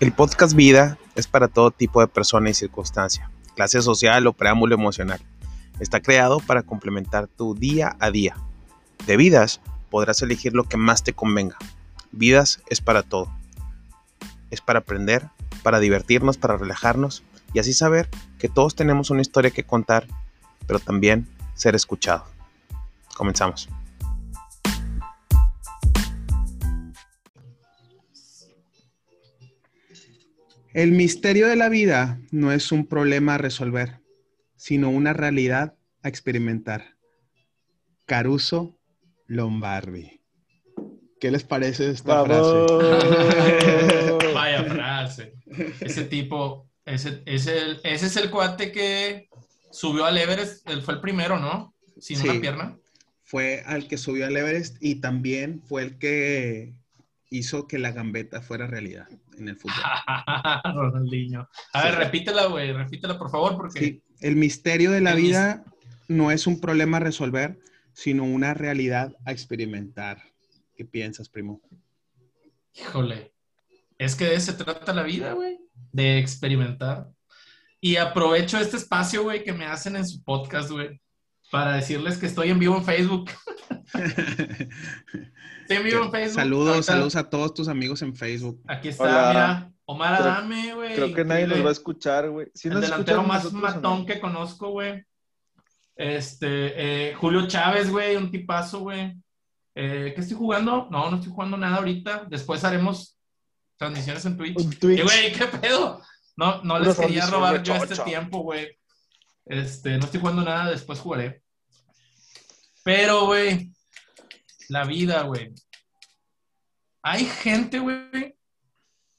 El podcast Vida es para todo tipo de persona y circunstancia, clase social o preámbulo emocional. Está creado para complementar tu día a día. De vidas podrás elegir lo que más te convenga. Vidas es para todo. Es para aprender, para divertirnos, para relajarnos y así saber que todos tenemos una historia que contar, pero también ser escuchado. Comenzamos. El misterio de la vida no es un problema a resolver, sino una realidad a experimentar. Caruso Lombardi. ¿Qué les parece esta frase? Vaya frase. Ese tipo, ese, ese, ese es el cuate que subió al Everest, él fue el primero, ¿no? Sin Sí. una pierna. Fue al que subió al Everest y también fue el que hizo que la gambeta fuera realidad en el fútbol. Ronaldinho. A ver, Sí. repítela, güey, repítela, por favor, porque Sí, el misterio de la El mis- vida no es un problema a resolver, sino una realidad a experimentar. ¿Qué piensas, primo? Híjole, es que de eso se trata la vida, güey, de experimentar. Y aprovecho este espacio, güey, que me hacen en su podcast, güey, para decirles que estoy en vivo en Facebook. Estoy en vivo en Facebook. saludos, saludos a todos tus amigos en Facebook. Aquí está, Hola. mira, Omar Creo- Adame, güey. Creo que nadie nos va a escuchar, güey. ¿Sí El delantero más matón no? que conozco, güey. Este, eh, Julio Chávez, güey, un tipazo, güey. Eh, ¿Qué estoy jugando? No, no estoy jugando nada ahorita. Después haremos transmisiones en Twitch. Un Twitch. Eh, güey, ¿qué pedo? No, no les quería robar yo este tiempo, güey. Este, no estoy jugando nada, después jugaré. Pero, güey, la vida, güey. Hay gente, güey,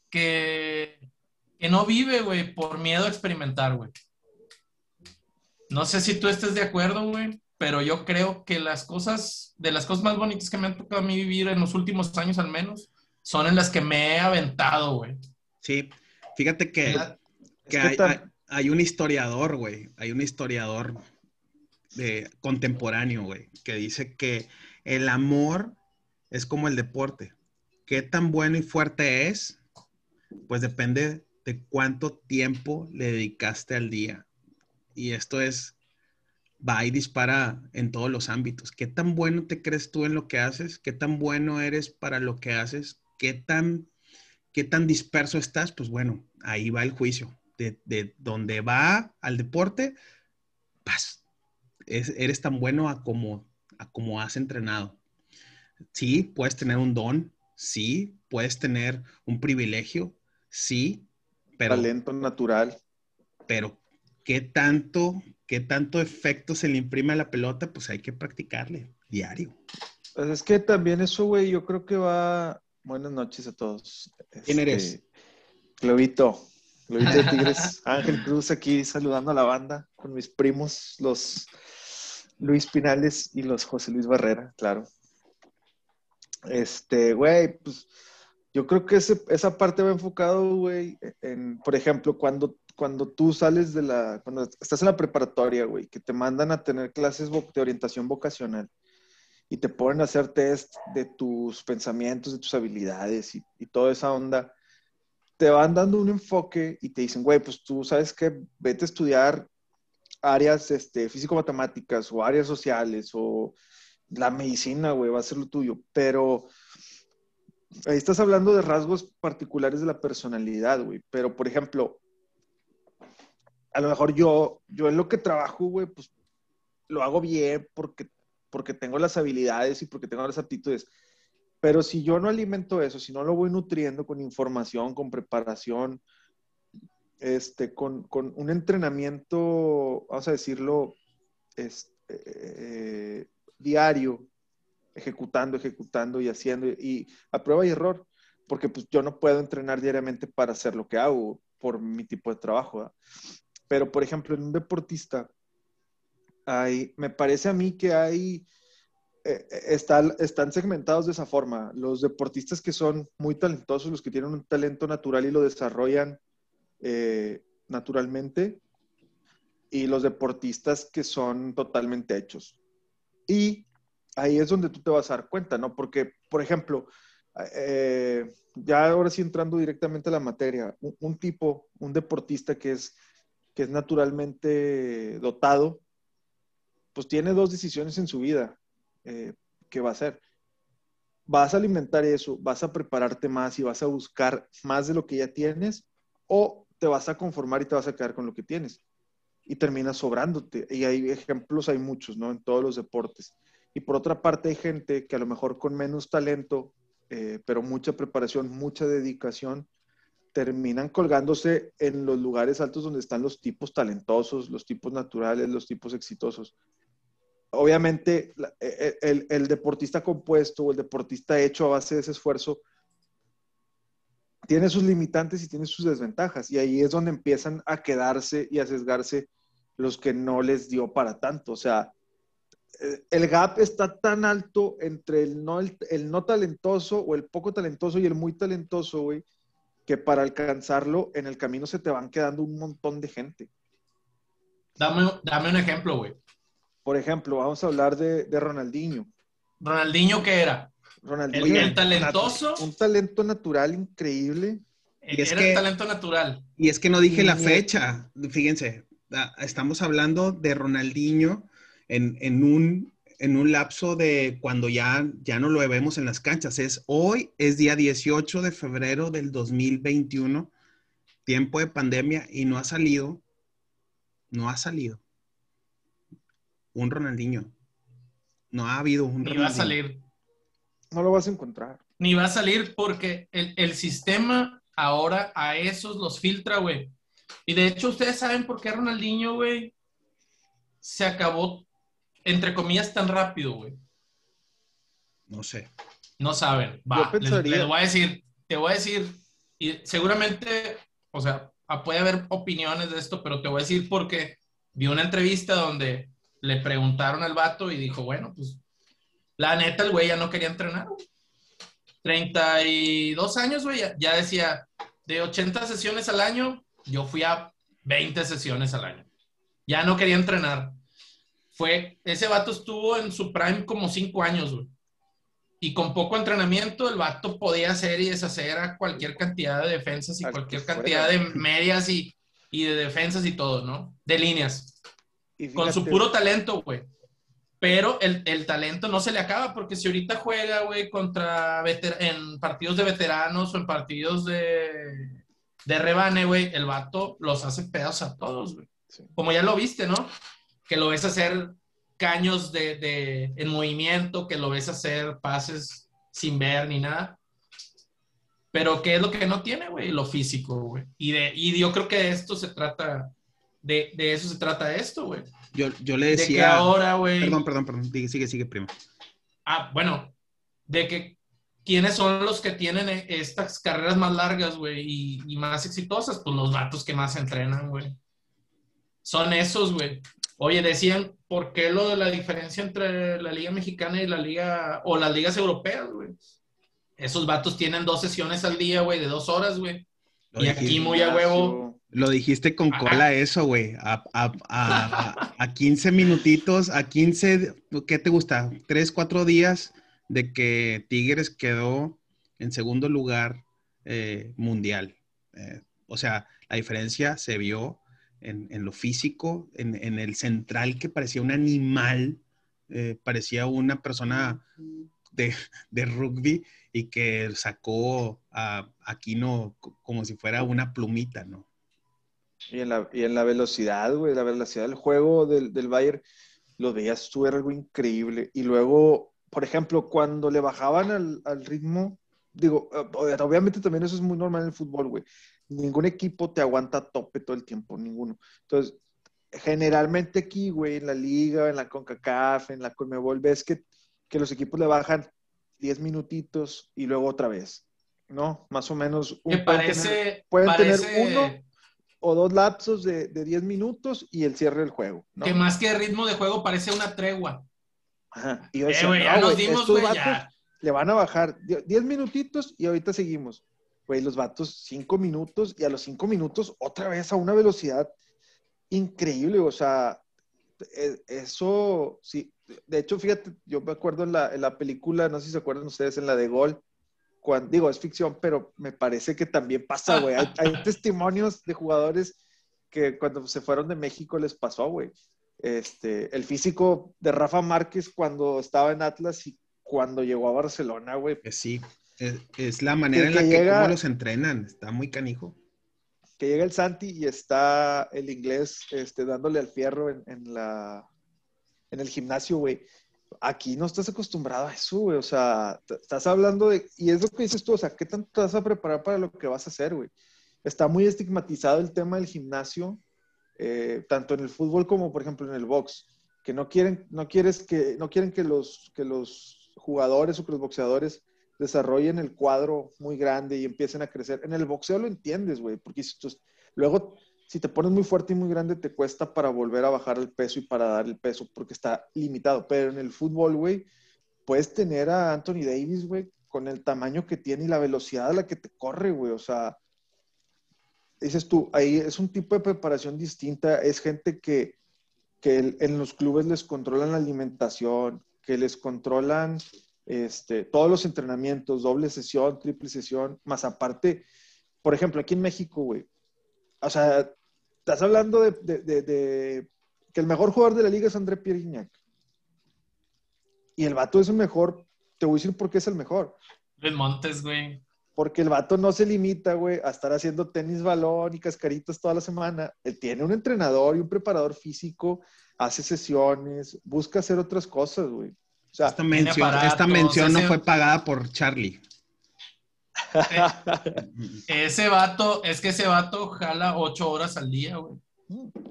que, que no vive, güey, por miedo a experimentar, güey. No sé si tú estés de acuerdo, güey, pero yo creo que las cosas, de las cosas más bonitas que me han tocado a mí vivir en los últimos años al menos, son en las que me he aventado, güey. Sí, fíjate que, La- que Es que hay, tam- hay- hay un historiador, güey, hay un historiador de, contemporáneo, güey, que dice que el amor es como el deporte. ¿Qué tan bueno y fuerte es? Pues depende de cuánto tiempo le dedicaste al día. Y esto es, va y dispara en todos los ámbitos. ¿Qué tan bueno te crees tú en lo que haces? ¿Qué tan bueno eres para lo que haces? ¿Qué tan, qué tan disperso estás? Pues bueno, ahí va el juicio. De, de donde va al deporte, paz, es- eres tan bueno a como, a como has entrenado. Sí, puedes tener un don, sí, puedes tener un privilegio, sí, pero, Talento natural. pero ¿qué tanto, qué tanto efecto se le imprime a la pelota? Pues hay que practicarle diario. Pues es que también eso, güey, yo creo que va. Buenas noches a todos. ¿Quién Este, eres? Globito. Globito de Tigres. Ángel Cruz aquí saludando a la banda con mis primos, los Luis Pinales y los José Luis Barrera, claro. Este, güey, pues yo creo que ese- esa parte va enfocado, güey, en, por ejemplo, cuando, cuando tú sales de la, cuando estás en la preparatoria, güey, que te mandan a tener clases de orientación vocacional y te ponen a hacer test de tus pensamientos, de tus habilidades y, y toda esa onda, te van dando un enfoque y te dicen, güey, pues tú sabes que vete a estudiar áreas este, físico-matemáticas o áreas sociales o la medicina, güey, va a ser lo tuyo, pero ahí estás hablando de rasgos particulares de la personalidad, güey, pero por ejemplo, a lo mejor yo, yo en lo que trabajo, güey, pues lo hago bien porque, porque tengo las habilidades y porque tengo las aptitudes. Pero si yo no alimento eso, si no lo voy nutriendo con información, con preparación, este, con, con un entrenamiento, vamos a decirlo, este, eh, diario, ejecutando, ejecutando y haciendo, y a prueba y error, porque pues yo no puedo entrenar diariamente para hacer lo que hago por mi tipo de trabajo. Pero, por ejemplo, en un deportista, hay, me parece a mí que hay, están, están segmentados de esa forma. Los deportistas que son muy talentosos, los que tienen un talento natural y lo desarrollan eh, naturalmente, y los deportistas que son totalmente hechos. Y ahí es donde tú te vas a dar cuenta, ¿no? Porque, por ejemplo, eh, ya ahora sí entrando directamente a la materia, un, un tipo, un deportista que es, que es naturalmente dotado, pues tiene dos decisiones en su vida. Eh, ¿Qué va a hacer? ¿Vas a alimentar eso? ¿Vas a prepararte más y vas a buscar más de lo que ya tienes? ¿O te vas a conformar y te vas a quedar con lo que tienes? Y terminas sobrándote. Y hay ejemplos, hay muchos, ¿no? En todos los deportes. Y por otra parte hay gente que a lo mejor con menos talento, eh, pero mucha preparación, mucha dedicación, terminan colgándose en los lugares altos donde están los tipos talentosos, los tipos naturales, los tipos exitosos obviamente e, e, el, deportista compuesto o el deportista hecho a base de ese esfuerzo tiene sus limitantes y tiene sus desventajas. Y ahí es donde empiezan a quedarse y a sesgarse los que no les dio para tanto. O sea, eh, el gap está tan alto entre el no, el, no talentoso o el poco talentoso y el muy talentoso, güey, que para alcanzarlo en el camino se te van quedando un montón de gente. Dame, dame un ejemplo, güey. Por ejemplo, vamos a hablar de, Ronaldinho. ¿Ronaldinho qué era? Ronaldinho. El, talentoso. Un talento natural increíble. Y es era que, talento natural. Y es que no dije la fecha. Fíjense, estamos hablando de Ronaldinho en, un, en un lapso de cuando ya, ya no lo vemos en las canchas. Es hoy, es día 18 de febrero del 2021, tiempo de pandemia, y no ha salido. No ha salido un Ronaldinho. No ha habido un Ni va a salir. No lo vas a encontrar. Ni va a salir porque el, sistema ahora a esos los filtra, güey. Y de hecho, ustedes saben por qué Ronaldinho, güey, se acabó, entre comillas, tan rápido, güey. No sé. No saben. Va, les, voy a decir, te voy a decir, y seguramente, o sea, puede haber opiniones de esto, pero te voy a decir porque vi una entrevista donde le preguntaron al vato y dijo, bueno, pues la neta el güey ya no quería entrenar. 32 años, güey, ya, decía, de 80 sesiones al año, yo fui a 20 sesiones al año. Ya no quería entrenar. Fue, ese vato estuvo en su prime como 5 años, güey. Y con poco entrenamiento, el vato podía hacer y deshacer a cualquier cantidad de defensas y cualquier cantidad de medias y, y de defensas y todo, ¿no? De líneas con su puro talento, güey. Pero el, el, talento no se le acaba, porque si ahorita juega, güey, contra en partidos de veteranos o en partidos de, de rebane, güey, el vato los hace pedazos a todos, güey. Como ya lo viste, ¿no? Que lo ves hacer caños de, de, en movimiento, que lo ves hacer pases sin ver ni nada. Pero ¿qué es lo que no tiene, güey? Lo físico, güey. Y, de, y yo creo que de esto se trata de, de eso se trata esto, güey. Yo, yo, le decía. De que ahora, güey. Perdón, perdón, perdón. Sigue, sigue, primo. Ah, bueno. De que quiénes son los que tienen e, estas carreras más largas, güey, y, y, más exitosas, pues los vatos que más entrenan, güey. Son esos, güey. Oye, decían, ¿por qué lo de la diferencia entre la Liga Mexicana y la Liga, o las ligas europeas, güey? Esos vatos tienen dos sesiones al día, güey, de dos horas, güey. Y aquí muy a huevo lo dijiste con cola eso, güey. A, a, a, 15 minutitos, a 15, ¿qué te gusta? Tres, cuatro días de que Tigres quedó en segundo lugar eh, mundial. Eh, o sea, la diferencia se vio en, en lo físico, en, en, el central que parecía un animal, eh, parecía una persona de, de, rugby y que sacó a Aquino como si fuera una plumita, ¿no? Y en la, y en la velocidad, güey, la velocidad del juego del, del Bayern, lo veías tú, era algo increíble. Y luego, por ejemplo, cuando le bajaban al, al ritmo, digo, eh, obviamente también eso es muy normal en el fútbol, güey. Ningún equipo te aguanta a tope todo el tiempo, ninguno. Entonces, generalmente aquí, güey, en la liga, en la CONCACAF, en la CONMEBOL, ves que, que los equipos le bajan 10 minutitos y luego otra vez, ¿no? Más o menos. Un, parece, pueden tener uno o dos lapsos de, de 10 minutos y el cierre del juego. Que más que ritmo de juego parece una tregua. Ajá. Y yo eh, ya nos dimos, güey, Le van a bajar 10 minutitos y ahorita seguimos. Güey, los vatos 5 minutos y a los 5 minutos otra vez a una velocidad increíble. O sea, e, eso, sí. De hecho, fíjate, yo me acuerdo en la, en la película, no sé si se acuerdan ustedes, en la de Gol, cuando, digo, es ficción, pero me parece que también pasa, güey. Hay, hay testimonios de jugadores que cuando se fueron de México les pasó, güey. Este, el físico de Rafa Márquez cuando estaba en Atlas y cuando llegó a Barcelona, güey. Eh, Sí, es, es la manera Que- en la que que llega- cómo los entrenan. Está muy canijo. Que llega el Santi y está el inglés este, dándole al fierro en, en la, en el gimnasio, güey. Aquí no estás acostumbrado a eso, güey. O sea, estás hablando de. Y es lo que dices tú, o sea, ¿qué tanto te vas a preparar para lo que vas a hacer, güey? Está muy estigmatizado el tema del gimnasio, eh, tanto en el fútbol como, por ejemplo, en el box. Que no quieren, no quieres que, no quieren que los, que los jugadores o que los boxeadores desarrollen el cuadro muy grande y empiecen a crecer. En el boxeo lo entiendes, güey, porque si tú- luego si te pones muy fuerte y muy grande te cuesta para volver a bajar el peso y para dar el peso porque está limitado. Pero en el fútbol, güey, puedes tener a Anthony Davis, güey, con el tamaño que tiene y la velocidad a la que te corre, güey. O sea, dices tú, ahí es un tipo de preparación distinta. Es gente que, que en los clubes les controlan la alimentación, que les controlan este, todos los entrenamientos, doble sesión, triple sesión, más aparte, por ejemplo, aquí en México, güey, o sea, estás hablando de, de- de- de que el mejor jugador de la liga es André Pierre Gignac. Y el vato es el mejor, te voy a decir por qué es el mejor. Luis Montes, güey. Porque el vato no se limita, güey, a estar haciendo tenis balón y cascaritas toda la semana. Él tiene un entrenador y un preparador físico, hace sesiones, busca hacer otras cosas, güey. O sea, Esta mención, esta mención no fue pagada por Charlie. Ese vato, es que ese vato jala ocho horas al día, güey.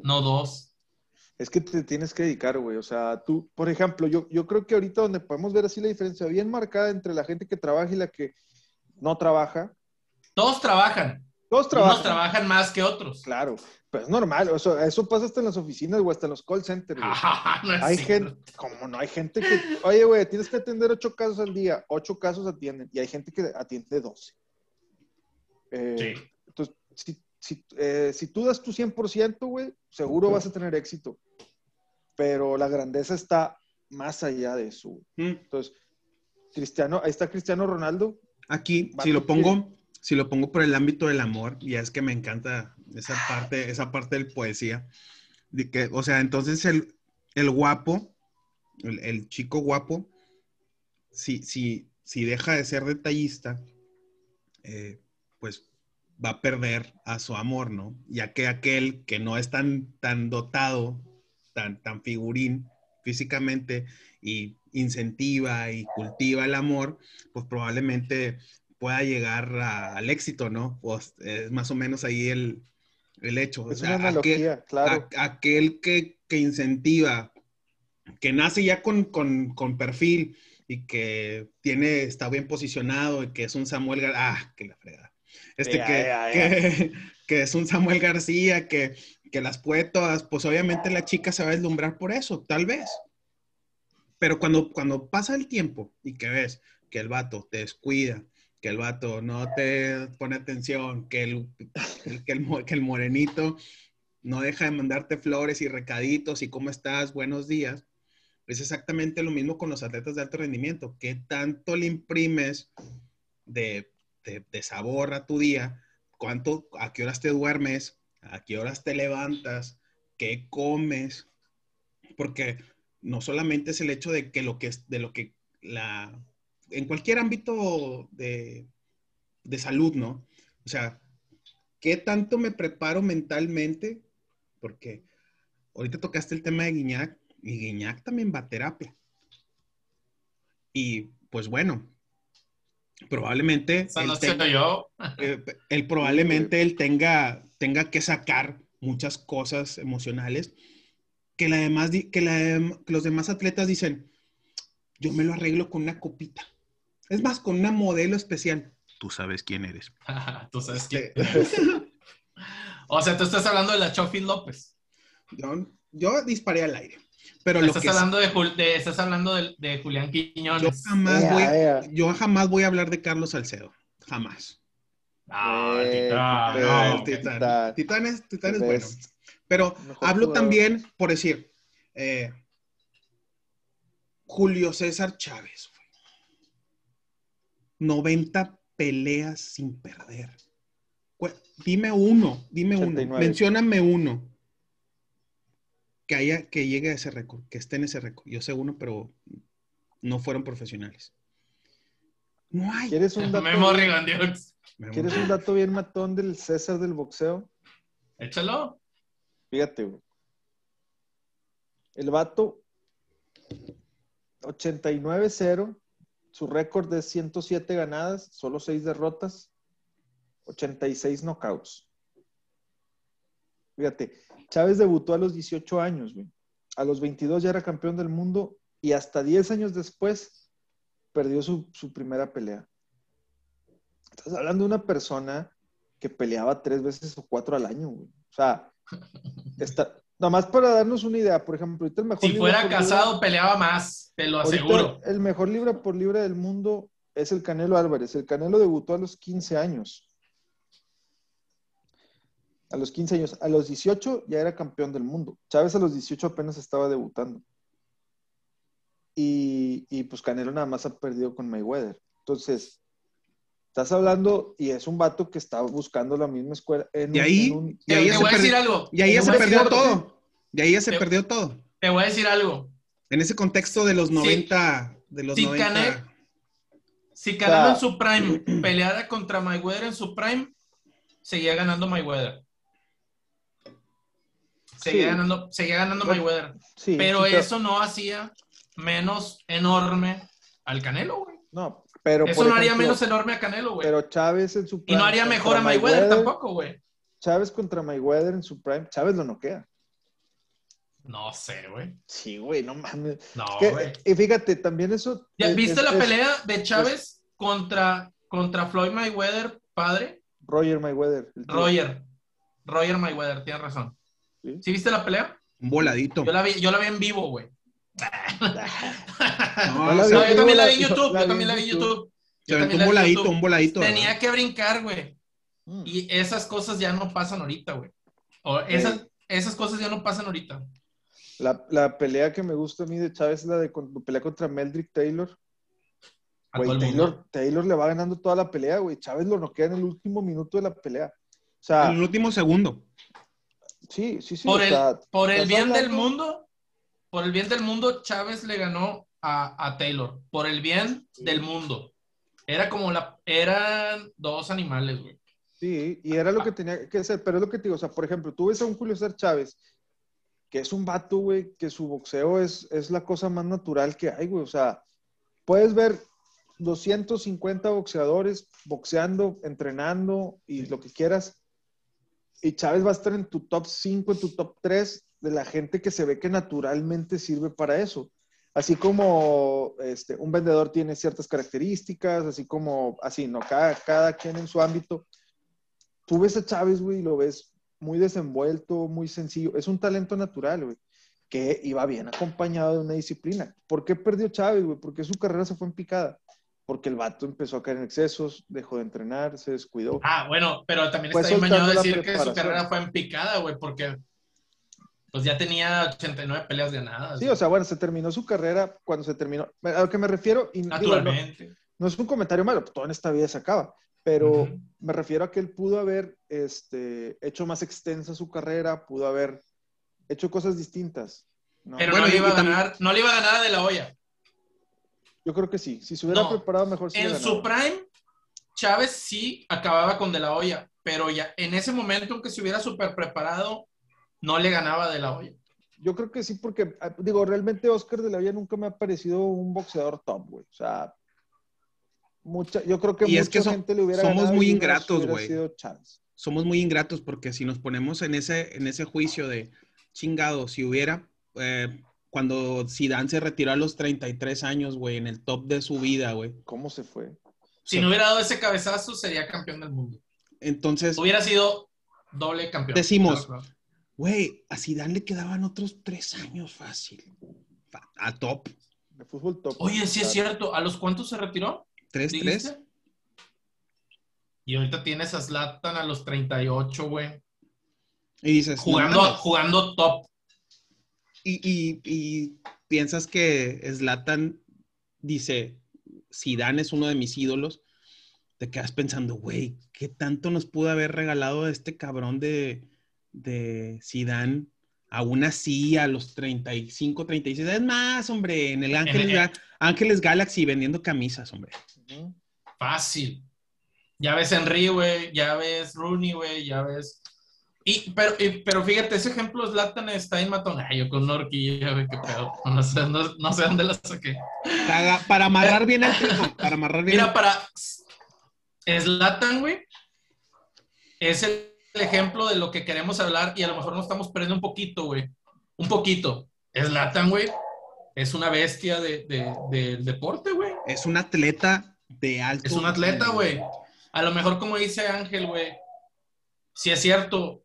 No dos. Es que te tienes que dedicar, güey. O sea, tú, por ejemplo, yo, yo creo que ahorita donde podemos ver así la diferencia bien marcada entre la gente que trabaja y la que no trabaja. Todos trabajan. Todos Unos trabajan. más que otros. Claro, pero es normal. Eso pasa hasta en las oficinas o hasta en los call centers. güey. No es Hay cierto. gente, como no, hay gente que, oye, güey, tienes que atender ocho casos al día. Ocho casos atienden y hay gente que atiende doce. Eh, Sí. Entonces, si, si, eh, si tú das tu 100%, güey, seguro vas a tener éxito. Pero la grandeza está más allá de eso. güey. Mm. Entonces, Cristiano, ahí está Cristiano Ronaldo. Aquí, si lo que- pongo, si lo pongo por el ámbito del amor, ya es que me encanta esa parte, esa parte del poesía. De que, o sea, entonces el, el guapo, el, el chico guapo, si, si, si deja de ser detallista, eh, pues va a perder a su amor, ¿no? Ya que aquel que no es tan, tan dotado, tan, tan figurín físicamente y incentiva y cultiva el amor, pues probablemente pueda llegar a- al éxito, ¿no? Pues es más o menos ahí el, el hecho. O Es sea, una analogía, aquel, claro. a- aquel que, que incentiva, que nace ya con, con- con perfil y que tiene, está bien posicionado y que es un Samuel Gar- ah, que la fregada. Este Ya, que, ya, ya. que, que es un Samuel García, que, que las puede todas, pues obviamente la chica se va a deslumbrar por eso, tal vez. Pero cuando, cuando pasa el tiempo y que ves que el vato te descuida, que el vato no te pone atención, que el, que el, que el morenito no deja de mandarte flores y recaditos y cómo estás, buenos días, es exactamente lo mismo con los atletas de alto rendimiento. ¿Qué tanto le imprimes de, de- de sabor a tu día? ¿Cuánto, a qué horas te duermes? ¿A qué horas te levantas? ¿Qué comes? Porque no solamente es el hecho de que lo que de lo que la, en cualquier ámbito de, de salud, ¿no? O sea, ¿qué tanto me preparo mentalmente? Porque ahorita tocaste el tema de Guiñac y Guiñac también va a terapia. Y pues bueno, probablemente él no tenga- soy yo. eh, él probablemente él tenga, tenga que sacar muchas cosas emocionales que, la demás, la que los demás atletas dicen, yo me lo arreglo con una copita. Es más, con una modelo especial. Tú sabes quién eres. Tú sabes quién. Este, O sea, tú estás hablando de la Chofi López. yo, yo disparé al aire. Pero lo Estás que hablando de, Jul- de- estás hablando de, de Julián yo Quiñones. jamás, Ea, voy, yo jamás voy a hablar de Carlos Salcedo. Jamás. Ah, el Eh, titán, no, titán. Titán. Titán es, Titán es The bueno. Pero Mejor hablo jugador. también, por decir, eh, Julio César Chávez. Güey. 90 peleas sin perder? Dime uno, dime uno, 89. mencióname uno que haya, que llegue a ese récord, que esté en ese récord. Yo sé uno, pero no fueron profesionales. No hay. ¿Quieres un dato? Memo bien-. ¿Quieres un dato bien matón del César del boxeo? Échalo. Fíjate, güey. El vato, 89-0. Su récord es 107 ganadas, solo 6 derrotas, 86 knockouts. Fíjate, Chávez debutó a los 18 años, güey. A los 22 ya era campeón del mundo y hasta 10 años después perdió su, su primera pelea. Estás hablando de una persona que peleaba tres veces o cuatro al año, güey. O sea, está, nada más para darnos una idea, por ejemplo, ahorita el mejor Si fuera libra- casado, peleaba más, te lo aseguro. el mejor libra por libra del mundo es el Canelo Álvarez. El Canelo debutó a los 15 años. A los 15 años. A los 18 ya era campeón del mundo. Chávez a los 18 apenas estaba debutando. Y, y pues Canelo nada más ha perdido con Mayweather. Entonces, estás hablando y es un vato que está buscando la misma escuela. en Y un- ahí- en un- y ahí te ya voy se a decir perdió- algo. Y ahí ya En se un perdió deporte. todo. Y ahí ya se Te- perdió todo. Te voy a decir algo. En ese contexto de los 90, de los Sí, 90. Canelo- Si Canelo en su prime peleara contra Mayweather en su prime, seguía ganando Mayweather. Seguía Sí. ganando, seguía ganando Mayweather. Sí, Pero eso no hacía menos enorme al Canelo, güey. No, pero. Eso por no haría ejemplo, menos enorme a Canelo, güey. Pero Chávez en su Y no prime haría mejor a Mayweather tampoco, güey. Chávez contra Mayweather en su prime. Chávez lo noquea. No sé, güey. Sí, güey, no mames. No, Que- güey. y fíjate, también eso. ¿Ya es- ¿Viste es- la es pelea de Chávez contra, contra Floyd Mayweather, padre? Roger Mayweather. Roger. Roger Mayweather, tienes razón. Sí. ¿Sí viste la pelea? Un voladito. Yo la vi, yo la vi en vivo, güey. No, No la se- vi. No, yo también la vi en yo YouTube. la Yo también la vi en YouTube. Se aventó un voladito, un voladito. Tenía ¿verdad? que brincar, güey. Mm. Y esas cosas ya no pasan ahorita, güey. O esas, esas cosas ya no pasan ahorita. La, la pelea que me gusta a mí de Chávez es la de cuando pelea contra Meldrick Taylor. A Güey. Taylor, Taylor le va ganando toda la pelea, güey. Chávez lo noquea en el último minuto de la pelea. O sea, En el último segundo. sí, sí, sí. Por o el, sea, por el bien del mundo, por el bien del mundo, Chávez le ganó a, a Taylor. Por el bien del mundo. Era como la. Eran dos animales, güey. Sí, y era lo que tenía que hacer, pero es lo que te digo, o sea, por ejemplo, tú ves a un Julio César Chávez, que es un vato, güey, que su boxeo es, es la cosa más natural que hay, güey, o sea, puedes ver 250 boxeadores boxeando, entrenando y lo que quieras, y Chávez va a estar en tu top 5, en tu top 3 de la gente que se ve que naturalmente sirve para eso. Así como este, un vendedor tiene ciertas características, así como, así, ¿no? Cada, cada quien en su ámbito. Tú ves a Chávez, güey, y lo ves muy desenvuelto, muy sencillo. Es un talento natural, güey, que iba bien acompañado de una disciplina. ¿Por qué perdió Chávez, güey? Porque su carrera se fue en picada. Porque el vato empezó a caer en excesos, dejó de entrenar, se descuidó. Ah, bueno, pero también está bien la decir que su carrera fue en picada, güey, porque pues ya tenía 89 peleas ganadas. Sí, o sea, bueno, se terminó su carrera cuando se terminó. A lo que me refiero, y digo, no, naturalmente. no es un comentario malo, todo en esta vida se acaba, pero me refiero a que él pudo haber este, hecho más extensa su carrera, pudo haber hecho cosas distintas. ¿no? Pero Bueno, no, le iba a también- ganar, no le iba a ganar de la olla. Yo creo que sí. Si se hubiera No. preparado mejor, sí En su prime, Chávez sí acababa con de la olla, pero ya en ese momento, aunque se hubiera súper preparado, no le ganaba de la olla. Yo creo que sí, porque, ah, digo, realmente Oscar de la Hoya nunca me ha parecido un boxeador top, güey. O sea, mucha, yo creo que Y mucha es que so- gente le hubiera somos muy ingratos, güey. Somos muy ingratos porque si nos ponemos en ese, en ese juicio de chingado, si hubiera, eh, cuando Zidane se retiró a los 33 años, güey, en el top de su vida, güey. ¿Cómo se fue? Si no hubiera dado ese cabezazo, sería campeón del mundo. Entonces, Hubiera sido doble campeón. Decimos, Claro, claro. Güey, a Zidane le quedaban otros tres años fácil. A top. De fútbol top. Oye, sí es cierto. ¿A los cuántos se retiró? 3-3. ¿Dijiste? Y ahorita tienes a Zlatan a los 38, güey. Y dices, Jugando, jugando top. y, y- y piensas que Zlatan dice, Zidane es uno de mis ídolos. te quedas pensando, güey, ¿qué tanto nos pudo haber regalado este cabrón de, de Zidane? Aún así, a los 35, 36, es más, hombre, en el Ángeles, En el- Ángeles Galaxy vendiendo camisas, hombre. Fácil. Ya ves Henry, güey, ya ves Rooney, güey, ya ves. Y, pero, y- pero fíjate, ese ejemplo Zlatan está en matón. Ay, yo con una horquilla, güey, qué pedo. No sé, no, no sé dónde la saqué. Para, para amarrar bien el trigo, para amarrar bien. Mira, para Zlatan, güey, es el ejemplo de lo que queremos hablar y a lo mejor nos estamos perdiendo un poquito, güey. Un poquito. Zlatan, güey, es una bestia de, de- del deporte, güey. Es un atleta de alto. Es un atleta, güey. A lo mejor, como dice Ángel, güey, si es cierto,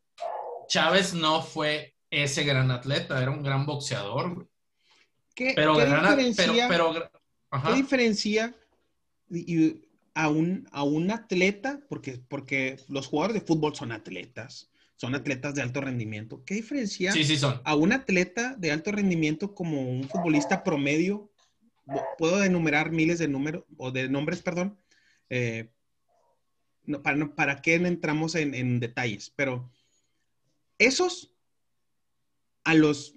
Chávez no fue ese gran atleta, era un gran boxeador, güey. ¿Qué, Pero, qué gran- pero, diferencia, pero, ajá. qué diferencia y a, un, a un atleta? Porque, porque los jugadores de fútbol son atletas, son atletas de alto rendimiento. ¿Qué diferencia Sí, sí son. a un atleta de alto rendimiento como un futbolista promedio? Puedo enumerar miles de números, o de nombres, perdón. eh, no, para, no- ¿Para qué entramos en, en detalles? Pero esos a los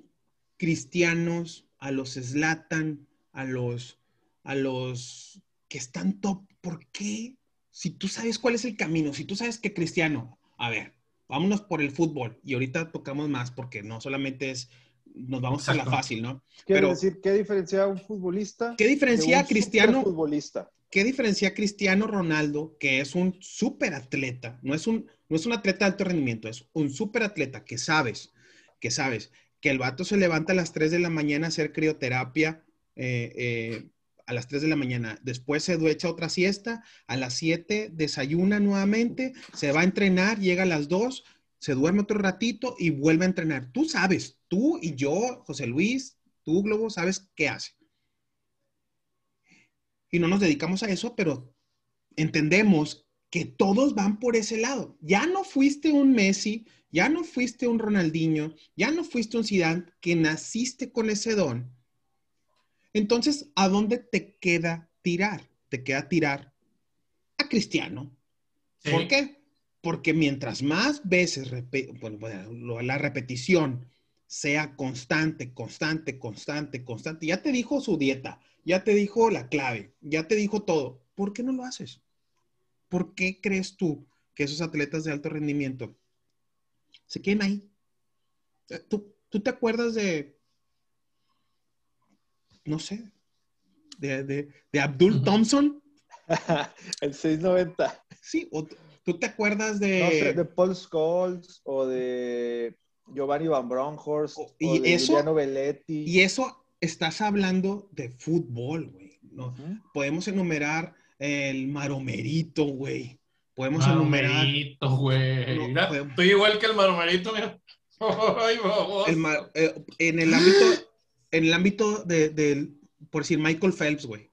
cristianos, a los Slatan, a los, a los que están top, ¿por qué? Si tú sabes cuál es el camino, si tú sabes que cristiano, a ver, vámonos por el fútbol y ahorita tocamos más porque no solamente es, nos vamos a la Exacto. fácil, ¿no? Quiere Pero- decir, ¿qué diferencia a un futbolista? ¿Qué diferencia a Cristiano? futbolista. ¿Qué diferencia a Cristiano Ronaldo, que es un súper atleta? No es un, no es un atleta de alto rendimiento, es un súper atleta que sabes, que sabes, que el vato se levanta a las 3 de la mañana a hacer crioterapia eh, eh, a las 3 de la mañana. Después se duecha otra siesta, a las 7 desayuna nuevamente, se va a entrenar, llega a las 2, se duerme otro ratito y vuelve a entrenar. Tú sabes, tú y yo, José Luis, tú, Globo, sabes qué hace y no nos dedicamos a eso, pero entendemos que todos van por ese lado. Ya no fuiste un Messi, ya no fuiste un Ronaldinho, ya no fuiste un Zidane que naciste con ese don. Entonces, ¿a dónde te queda tirar? Te queda tirar a Cristiano. Sí. ¿Por qué? Porque mientras más veces bueno, bueno, la repetición sea constante, constante, constante, constante, ya te dijo su dieta, ya te dijo la clave, ya te dijo todo. ¿Por qué no lo haces? ¿Por qué crees tú que esos atletas de alto rendimiento se queden ahí? Eh, ¿Tú, tú te acuerdas de, no sé, de, de- de Abdul. Thompson? el 690. Sí, o tú te acuerdas de... No sé, de Paul Scholes o de Giovanni Van Bronckhorst O- o, y de eso- Giuliano Belletti. Y eso estás hablando de fútbol, güey. ¿no? Podemos enumerar el maromerito, güey. Podemos enumerar Maromerito, güey. No, fue- estoy igual que el maromerito, mira. Ay, el mar- eh, en el ámbito, en el ámbito de, del- por decir, Michael Phelps, güey.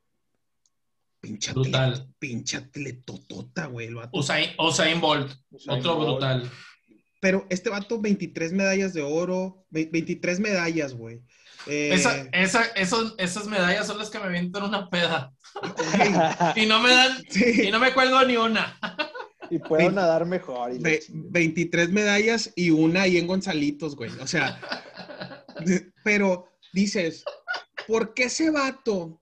Pinche Brutal. Pinche atletotota, güey, el vato. Usain, Usain Bolt, Usain otro Bolt. brutal. Pero este vato, 23 medallas de oro, ve- 23 medallas, güey. Eh, Esa, esa, esos- esas medallas son las que me avientan una peda. Y no me dan, y no me cuelgo ni una. y puedo nadar mejor. y la ve- chingada. 23 medallas y una ahí en Gonzalitos, güey. O sea, pero dices, ¿por qué ese vato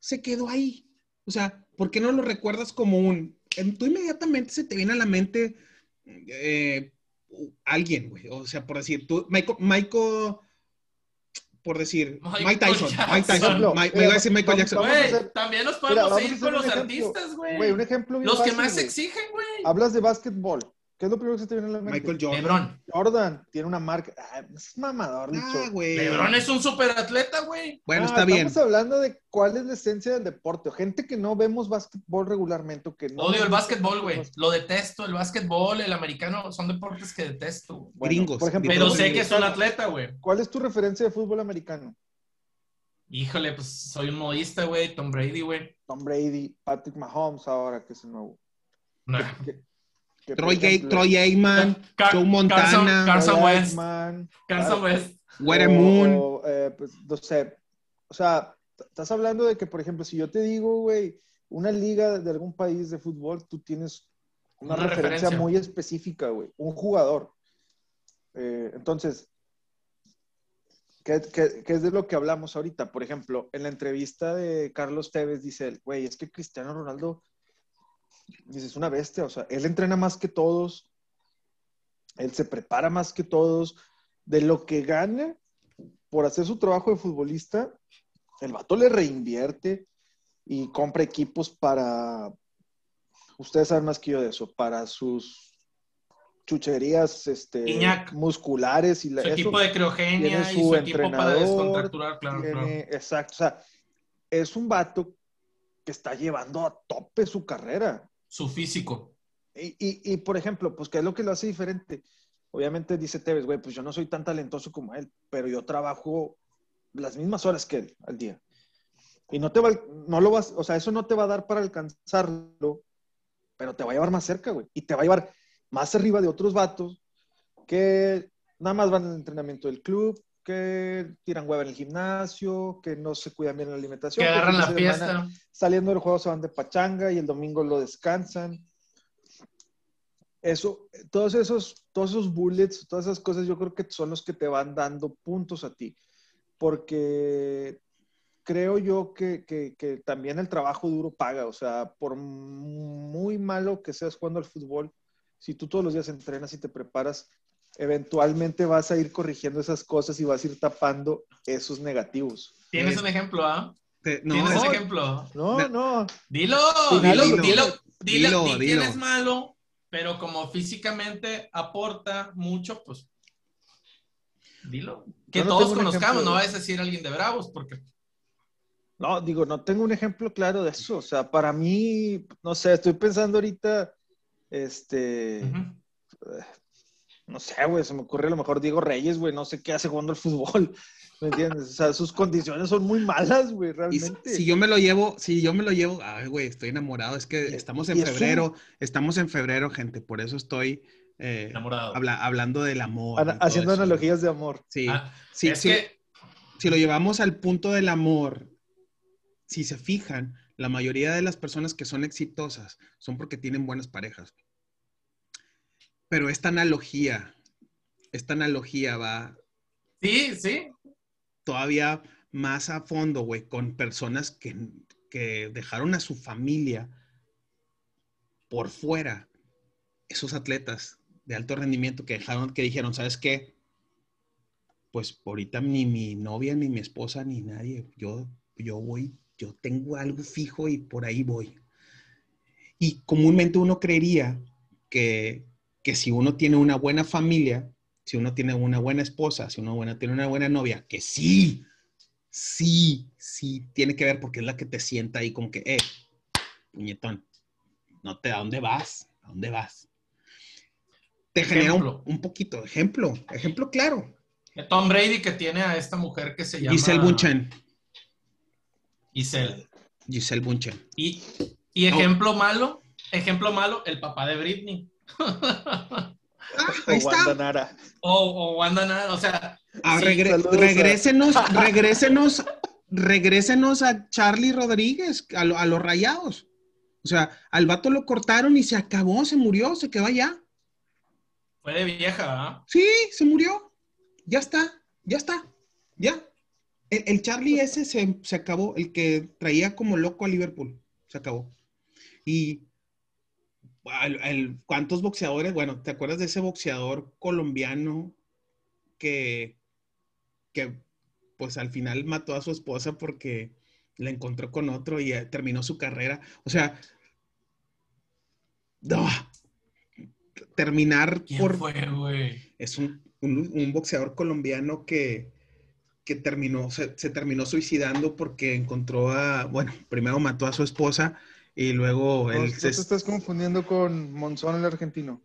se quedó ahí? O sea, ¿por qué no lo recuerdas como un... en- Tú inmediatamente se te viene a la mente eh, alguien, güey. O sea, por decir, tú, Michael, Michael por decir, Michael Mike Tyson, Mike. Tyson, Ejemplo, Mike- me iba a decir Michael Jackson. Güey, hacer- también nos Mira, podemos vamos a ir con los ejemplo. artistas, güey. Güey, un ejemplo bien Los que más exigen, güey. Hablas de básquetbol. ¿Qué es lo primero que se te viene a la mente? Michael Jordan. Lebron. Jordan tiene una marca. Ah, es mamador, Ah, güey. Lebron es un superatleta, güey. Bueno, Ah, está bien. Estamos hablando de cuál es la esencia del deporte. Gente que no vemos básquetbol regularmente. o Que no Odio el básquetbol, güey. Lo detesto. El básquetbol, el americano, son deportes que detesto. Bueno, Gringos, Por ejemplo, Pero sé que es un americano. atleta, güey. ¿Cuál es tu referencia de fútbol americano? Híjole, pues soy un modista, güey. Tom Brady, güey. Tom Brady, Patrick Mahomes ahora, que es el nuevo. Nah. Troy, Gay, ejemplo, Troy Aikman, Car- Joe Montana, Carson, West. Aikman, Carson claro. West. Where o- Moon. o, eh, pues, no sé. O sea, estás hablando de que, por ejemplo, si yo te digo, güey, una liga de algún país de fútbol, tú tienes una, Una referencia, referencia. muy específica, güey. Un jugador. Eh, entonces, ¿qué, qué, qué es de lo que hablamos ahorita? Por ejemplo, en la entrevista de Carlos Tevez dice él, güey, es que Cristiano Ronaldo, dice, es una bestia, o sea, él entrena más que todos, él se prepara más que todos, de lo que gana por hacer su trabajo de futbolista, el vato le reinvierte y compra equipos para, ustedes saben más que yo de eso, para sus chucherías este, Iñak. musculares y la, Su eso equipo de criogenia tiene y su su equipo para entrenador, descontracturar, claro, tiene- claro. Exacto, o sea, es un vato que está llevando a tope su carrera. Su físico. Y, y, por ejemplo, pues, ¿qué es lo que lo hace diferente? Obviamente dice Tevez, güey, pues yo no soy tan talentoso como él, pero yo trabajo las mismas horas que él al día. Y no te va, no lo vas, o sea, eso no te va a dar para alcanzarlo, pero te va a llevar más cerca, güey. Y te va a llevar más arriba de otros vatos que nada más van al entrenamiento del club, que tiran hueva en el gimnasio, que no se cuidan bien la alimentación. Que agarran la de semana fiesta. saliendo del juego se van de pachanga y el domingo lo descansan. Eso, todos esos, todos esos bullets, todas esas cosas, yo creo que son los que te van dando puntos a ti. Porque creo yo que, que- que también el trabajo duro paga. O sea, por muy malo que seas jugando al fútbol, si tú todos los días entrenas y te preparas, eventualmente vas a ir corrigiendo esas cosas y vas a ir tapando esos negativos. ¿Tienes Es- un ejemplo, ah? Te- no, ¿Tienes es- un ejemplo? No, no. Dilo, dilo, dilo. dilo, dilo, Dilo, dilo. es malo, pero como físicamente aporta mucho, pues dilo. Que no todos conozcamos, no vayas a decir alguien de Bravos, porque No, digo, no tengo un ejemplo claro de eso. O sea, para mí, no sé, estoy pensando ahorita, este, no sé, güey, se me ocurre a lo mejor Diego Reyes, güey, no sé qué hace jugando al fútbol. ¿Me entiendes? O sea, sus condiciones son muy malas, güey, Y realmente. si yo me lo llevo, si yo me lo llevo, ay, güey, estoy enamorado. Es que estamos en un- febrero, estamos en febrero, gente. Por eso estoy eh, enamorado. habla- hablando del amor. Haciendo eso. analogías de amor. Sí, Ah, sí, es sí, que si lo llevamos al punto del amor, si se fijan, la mayoría de las personas que son exitosas son porque tienen buenas parejas. Pero esta analogía, esta analogía va sí, sí, todavía más a fondo, güey, con personas que, que dejaron a su familia por fuera. Esos atletas de alto rendimiento que dejaron, que dijeron, ¿sabes qué? Pues ahorita ni mi novia, ni mi esposa, ni nadie. Yo, yo voy, yo tengo algo fijo y por ahí voy. Y comúnmente uno creería que, que si uno tiene una buena familia, si uno tiene una buena esposa, si uno buena, tiene una buena novia, que sí, sí, sí, tiene que ver porque es la que te sienta ahí como que, eh, puñetón, no te, ¿a dónde vas? ¿A dónde vas? Te genera un, un poquito, ejemplo, ejemplo claro. Tom Brady que tiene a esta mujer que se llama Giselle Bunchen, Giselle. Giselle Bunchen. Y, y ejemplo malo, ejemplo malo, el papá de Britney. Ah, O ahí Wanda está. Nara. O, o Wanda Nara, o sea, Ah, sí, regre- saludos a- regrésenos, regrésenos, regrésenos a Charlie Rodríguez, a, lo- a los rayados. O sea, al vato lo cortaron y se acabó, se murió, se quedó allá. fue de vieja, ¿ah? Sí, se murió. Ya está, ya está, ya. El, el Charlie ese se, se acabó, el que traía como loco a Liverpool, se acabó. Y el- ¿cuántos boxeadores? Bueno, ¿te acuerdas de ese boxeador colombiano que, que pues al final mató a su esposa porque la encontró con otro y eh, terminó su carrera? O sea, no. terminar ¿Quién por fue, güey? es un, un- un boxeador colombiano que, que terminó, se, se terminó suicidando porque encontró a, bueno, primero mató a su esposa y luego No, él no se- te estás confundiendo con Monzón, el argentino.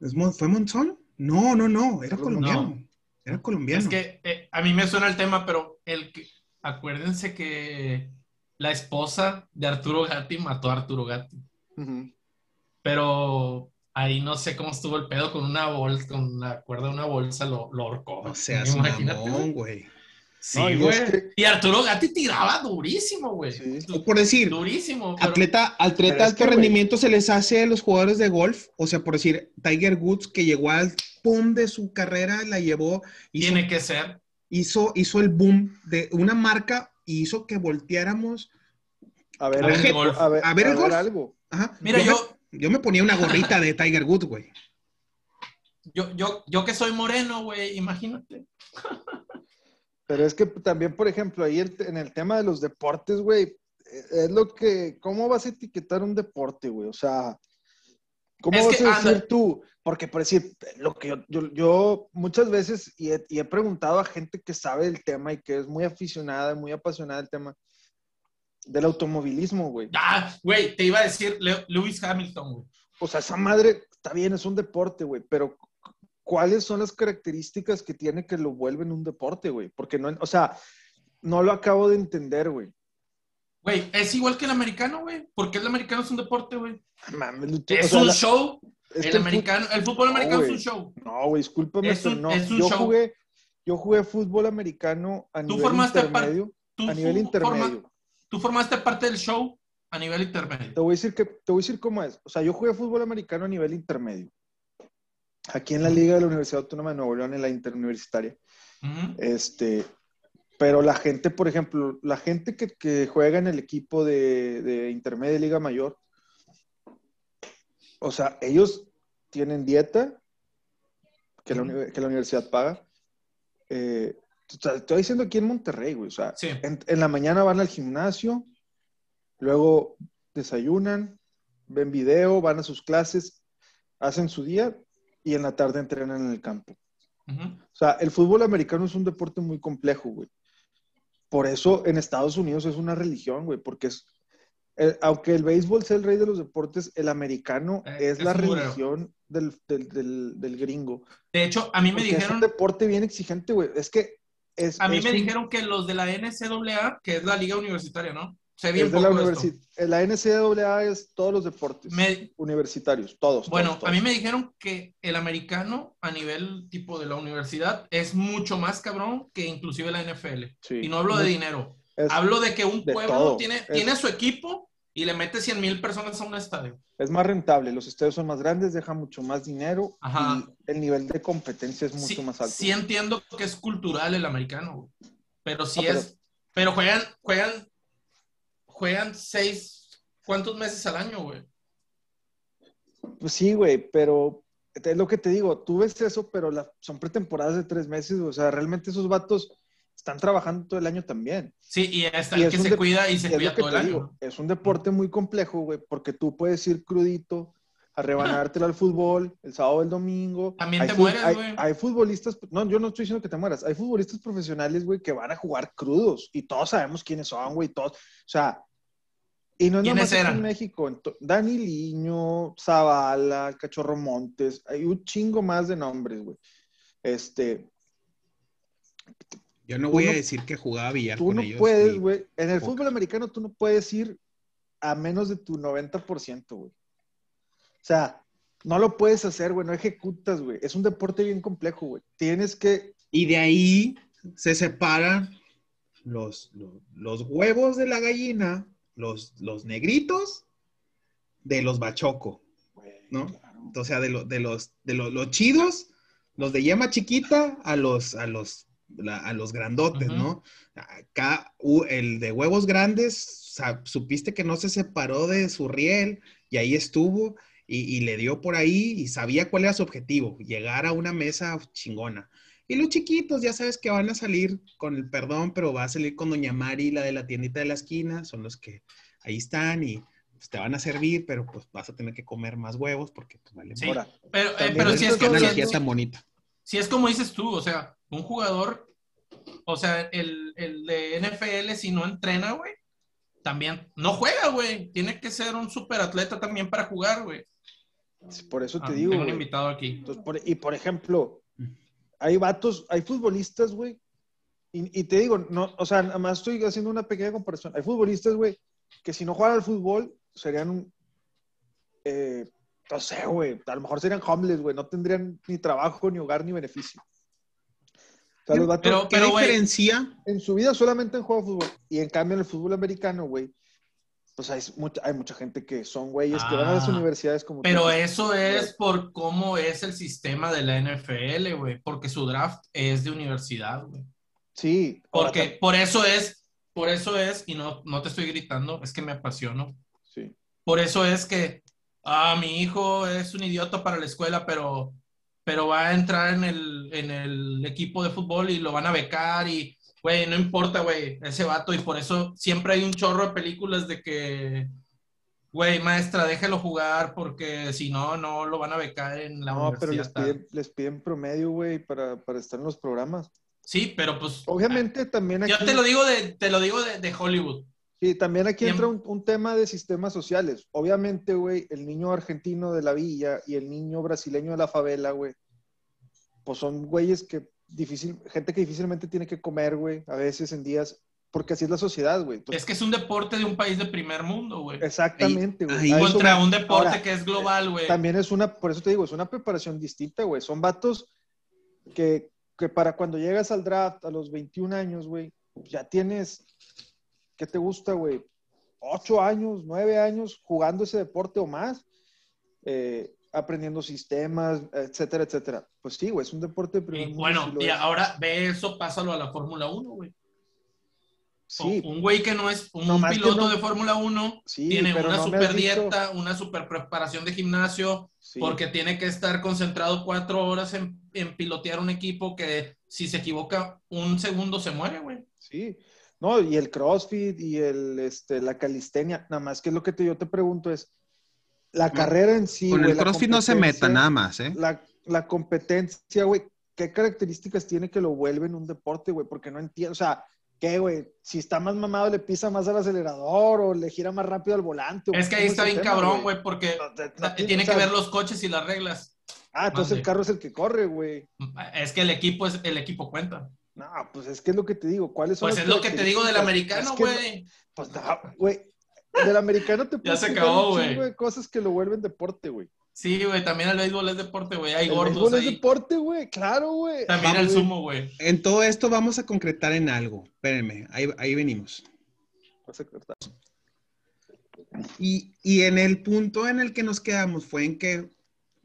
¿es Mon- ¿Fue Monzón? No, no, no, era No. colombiano. Era colombiano. Es que eh, a mí me suena el tema, pero el que, acuérdense que la esposa de Arturo Gatti mató a Arturo Gatti. Pero ahí no sé cómo estuvo el pedo con una bolsa, con la cuerda de una bolsa lo, lo ahorcó. No seas Imagínate, mamón, güey. Sí, No, güey. es que- Y Arturo Gatti tiraba durísimo, güey. Sí. Por decir, Durísimo. pero- atleta, Pero atleta es alto güey. rendimiento se les hace a los jugadores de golf. O sea, por decir, Tiger Woods que llegó al pum de su carrera, la llevó, hizo, Tiene que ser. hizo, hizo el boom de una marca y hizo que volteáramos. A ver, A ver el golf. a ver, A ver el a ver golf. algo. Ajá. Mira, me- yo, yo me ponía una gorrita de Tiger Woods, güey. yo, yo, yo que soy moreno, güey, imagínate. Pero es que también, por ejemplo, ahí en el tema de los deportes, güey, eh, es lo que, ¿cómo vas a etiquetar un deporte, güey? O sea, ¿cómo Es vas que, a decir anda. tú? Porque, por decir, lo que yo, yo, yo muchas veces, y he, y he preguntado a gente que sabe del tema y que es muy aficionada, muy apasionada del tema, del automovilismo, güey. Ah, güey, te iba a decir Lewis Hamilton, güey. O sea, esa madre, está bien, es un deporte, güey, pero ¿cuáles son las características que tiene que lo vuelven un deporte, güey? Porque no, o sea, no lo acabo de entender, güey. Güey, es igual que el americano, güey. Porque el americano es un deporte, güey. O Es un show. El americano, el fútbol No, americano es un show. No, güey, discúlpame, Es pero un- no. es un yo show. jugué, yo jugué fútbol americano a Tú nivel formaste intermedio. Tú, A nivel intermedio. forma- tú formaste parte del show a nivel Te intermedio. voy a decir que, te voy a decir cómo es. O sea, yo jugué fútbol americano a nivel intermedio. Aquí en la Liga de la Universidad Autónoma de Nuevo León, en la interuniversitaria. Este, pero la gente, por ejemplo, la gente que, que juega en el equipo de, de intermedia liga mayor, o sea, ellos tienen dieta que, la, que la universidad paga. Eh, estoy diciendo aquí en Monterrey, güey. O sea, Sí. en, en la mañana van al gimnasio, luego desayunan, ven video, van a sus clases, hacen su día y en la tarde entrenan en el campo. Ujú. O sea, el fútbol americano es un deporte muy complejo, güey. Por eso en Estados Unidos es una religión, güey, porque es, el- aunque el béisbol sea el rey de los deportes, el americano Eh, es, es la religión del, del, del- del gringo. De hecho, a mí me Porque es dijeron, un deporte bien exigente, güey. Es que es, a mí es me un- dijeron que los de la NCAA, que es la liga universitaria, ¿no? Sé bien es de la poco esto. universidad. La NCAA es todos los deportes Me- universitarios, todos. Bueno, todos, a mí todos. me dijeron que el americano a nivel tipo de la universidad es mucho más cabrón que inclusive la NFL. Sí. Y no hablo de dinero. es, Hablo de que un de pueblo todo. tiene, Es- tiene su equipo y le mete 100 mil personas a un estadio. es más rentable, los estadios son más grandes, dejan mucho más dinero Ajá. y el nivel de competencia es mucho sí, más alto. sí entiendo que es cultural el americano, pero sí Ah, pero- es. Pero juegan, juegan, juegan seis, ¿cuántos meses al año, güey? Pues sí, güey, pero es lo que te digo, tú ves eso, pero la- son pretemporadas de tres meses, o sea, realmente esos vatos están trabajando todo el año también. Sí, y Y el es que se cuida y se Y cuida todo el año. es un deporte muy complejo, güey, porque tú puedes ir crudito a rebanártelo al fútbol el sábado o el domingo. También Hay te mueres, güey. Hay futbolistas, no, yo no estoy diciendo que te mueras, hay futbolistas profesionales, güey, que van a jugar crudos y todos sabemos quiénes son, güey, todos, o sea, y no es nada ¿Quiénes más aquí eran? en México, Dani Liño, Zavala, Cachorro Montes, hay un chingo más de nombres, güey. Este, Yo no voy no- a decir que jugaba billar tú con no ellos. puedes, güey, en el poca. fútbol americano tú no puedes ir a menos de tu 90%, güey. O sea, no lo puedes hacer, güey, no ejecutas, güey. Es un deporte bien complejo, güey. Tienes que, Y de ahí se separan los, los, los huevos de la gallina, los, los negritos, de los bachoco, ¿no? Claro. O sea, de, lo- de los, de los, los chidos, los de yema chiquita, a los, a los, la- a los grandotes. ¿no? Acá, el de huevos grandes, supiste que no se separó de su riel y ahí estuvo y, y le dio por ahí y sabía cuál era su objetivo, llegar a una mesa chingona. Y los chiquitos, ya sabes que van a salir con el perdón, pero va a salir con Doña Mari, la de la tiendita de la esquina, son los que ahí están y pues, te van a servir, pero pues vas a tener que comer más huevos porque pues vale. Sí. Ahora, Pero, eh, pero es si que es, analogía es- tan bonita. si es como dices tú, o sea, un jugador, o sea, el, el de NFL, si no entrena, güey, también no juega, güey. Tiene que ser un super atleta también para jugar, güey. Por eso te Ah, digo, tengo un invitado aquí. Entonces, por- y por ejemplo, hay vatos, hay futbolistas, güey, y, y te digo, no, o sea, nada más estoy haciendo una pequeña comparación. Hay futbolistas, güey, que si no jugaran al fútbol, serían eh, no sé, güey, a lo mejor serían homeless, güey, no tendrían ni trabajo, ni hogar, ni beneficio. O sea, los vatos Pero- ¿Qué güey, diferencia? en su vida solamente han jugado fútbol. Y en cambio en el fútbol americano, güey, pues hay mucha, hay mucha gente que son güeyes que van a las Ah, universidades como... Pero tú. eso es por cómo es el sistema de la NFL, güey. Porque su draft es de universidad, güey. Sí. ahora Porque por eso es, por eso es, y no, no te estoy gritando, es que me apasiono. Sí. Por eso es que, ah, mi hijo es un idiota para la escuela, pero, pero va a entrar en el, en el equipo de fútbol y lo van a becar y, güey, no importa, güey, ese vato. Y por eso siempre hay un chorro de películas de que, güey, maestra, déjelo jugar porque si no, no lo van a becar en la No, pero les universidad. tal". piden, les piden promedio, güey, para, para estar en los programas. Sí, pero pues, Obviamente también aquí... yo te lo digo de, te lo digo de, de Hollywood. Sí, también aquí entra un, un tema de sistemas sociales. Obviamente, güey, el niño argentino de la villa y el niño brasileño de la favela, güey, pues son güeyes que difícil, gente que difícilmente tiene que comer, güey, a veces en días, porque así es la sociedad, güey. Entonces, Es que es un deporte de un país de primer mundo, güey. exactamente, güey. Contra un deporte Ahora, que es global, güey. También es una, por eso te digo, es una preparación distinta, güey. Son vatos que, que para cuando llegas al draft a los 21 años, güey, ya tienes, ¿qué te gusta, güey? Ocho años, nueve años jugando ese deporte o más, eh, aprendiendo sistemas, etcétera, etcétera. Pues sí, güey, es un deporte de primer Y mundo, bueno, sí y es. ahora ve eso, pásalo a la Fórmula 1, güey. Sí, Un güey que no es un Nomás que piloto no- de Fórmula 1, sí, tiene una no super dieta, una super preparación de gimnasio, sí. porque tiene que estar concentrado cuatro horas en, en pilotear un equipo que si se equivoca un segundo se muere, güey. Sí, no, y el CrossFit y el, este, la calistenia, nada más que lo que te, yo te pregunto es, la carrera en sí, Con güey, el CrossFit no se meta nada más, ¿eh? La, la competencia, güey, ¿qué características tiene que lo vuelven un deporte, güey? Porque no entiendo, o sea, ¿qué, güey? Si está más mamado, le pisa más al acelerador o le gira más rápido al volante. Es que ahí está bien tema, cabrón, güey, porque No, no tiene- tiene o que ver los coches y las reglas. Ah, entonces el carro es el que corre, güey. Es que el equipo es el equipo cuenta. No, pues es que es lo que te digo. ¿Cuáles son Pues es lo que te digo del americano, Es que no- güey. Pues no, güey. Del americano te puedes se acabó, güey. de cosas que lo vuelven deporte, güey. Sí, güey, también el béisbol es deporte, güey. Hay El gordos béisbol es deporte, güey. Claro, güey. También el sumo, güey. En todo esto vamos a concretar en algo. Espérenme, ahí, ahí venimos. Vas a cortar. Y, y en el punto en el que nos quedamos fue en que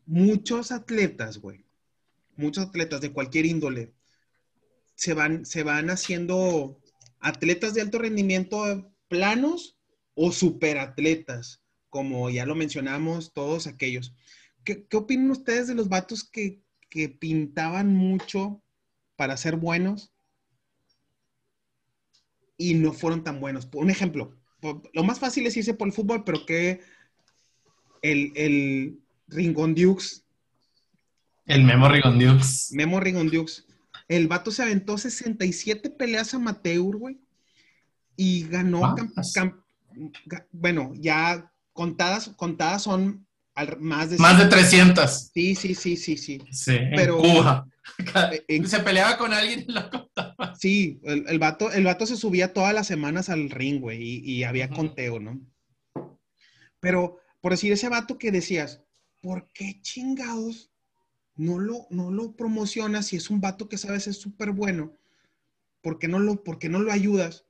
muchos atletas, güey, muchos atletas de cualquier índole, se van, se van haciendo atletas de alto rendimiento planos o superatletas, como ya lo mencionamos todos aquellos. ¿Qué, qué opinan ustedes de los vatos que, que pintaban mucho para ser buenos y no fueron tan buenos? Por un ejemplo, lo más fácil es irse por el fútbol, pero que el, el Ringondiux, El Memo Rigondiux. Memo Ringondiux, el vato se aventó 67 peleas amateur, güey, y ganó, ¿Cuántas? Bueno, ya contadas, contadas son al- más de... Más de 300. Sí, sí, sí, sí, sí. Sí, en Pero- Cuba. En- Se peleaba con alguien y lo contaba. Sí, el, el vato, el vato se subía todas las semanas al ring, güey, y, y había conteo, ¿no? Pero, por decir ese vato que decías, ¿por qué chingados no lo, no lo promocionas si es un vato que sabes es súper bueno? ¿Por qué, no lo, ¿Por qué no lo ayudas?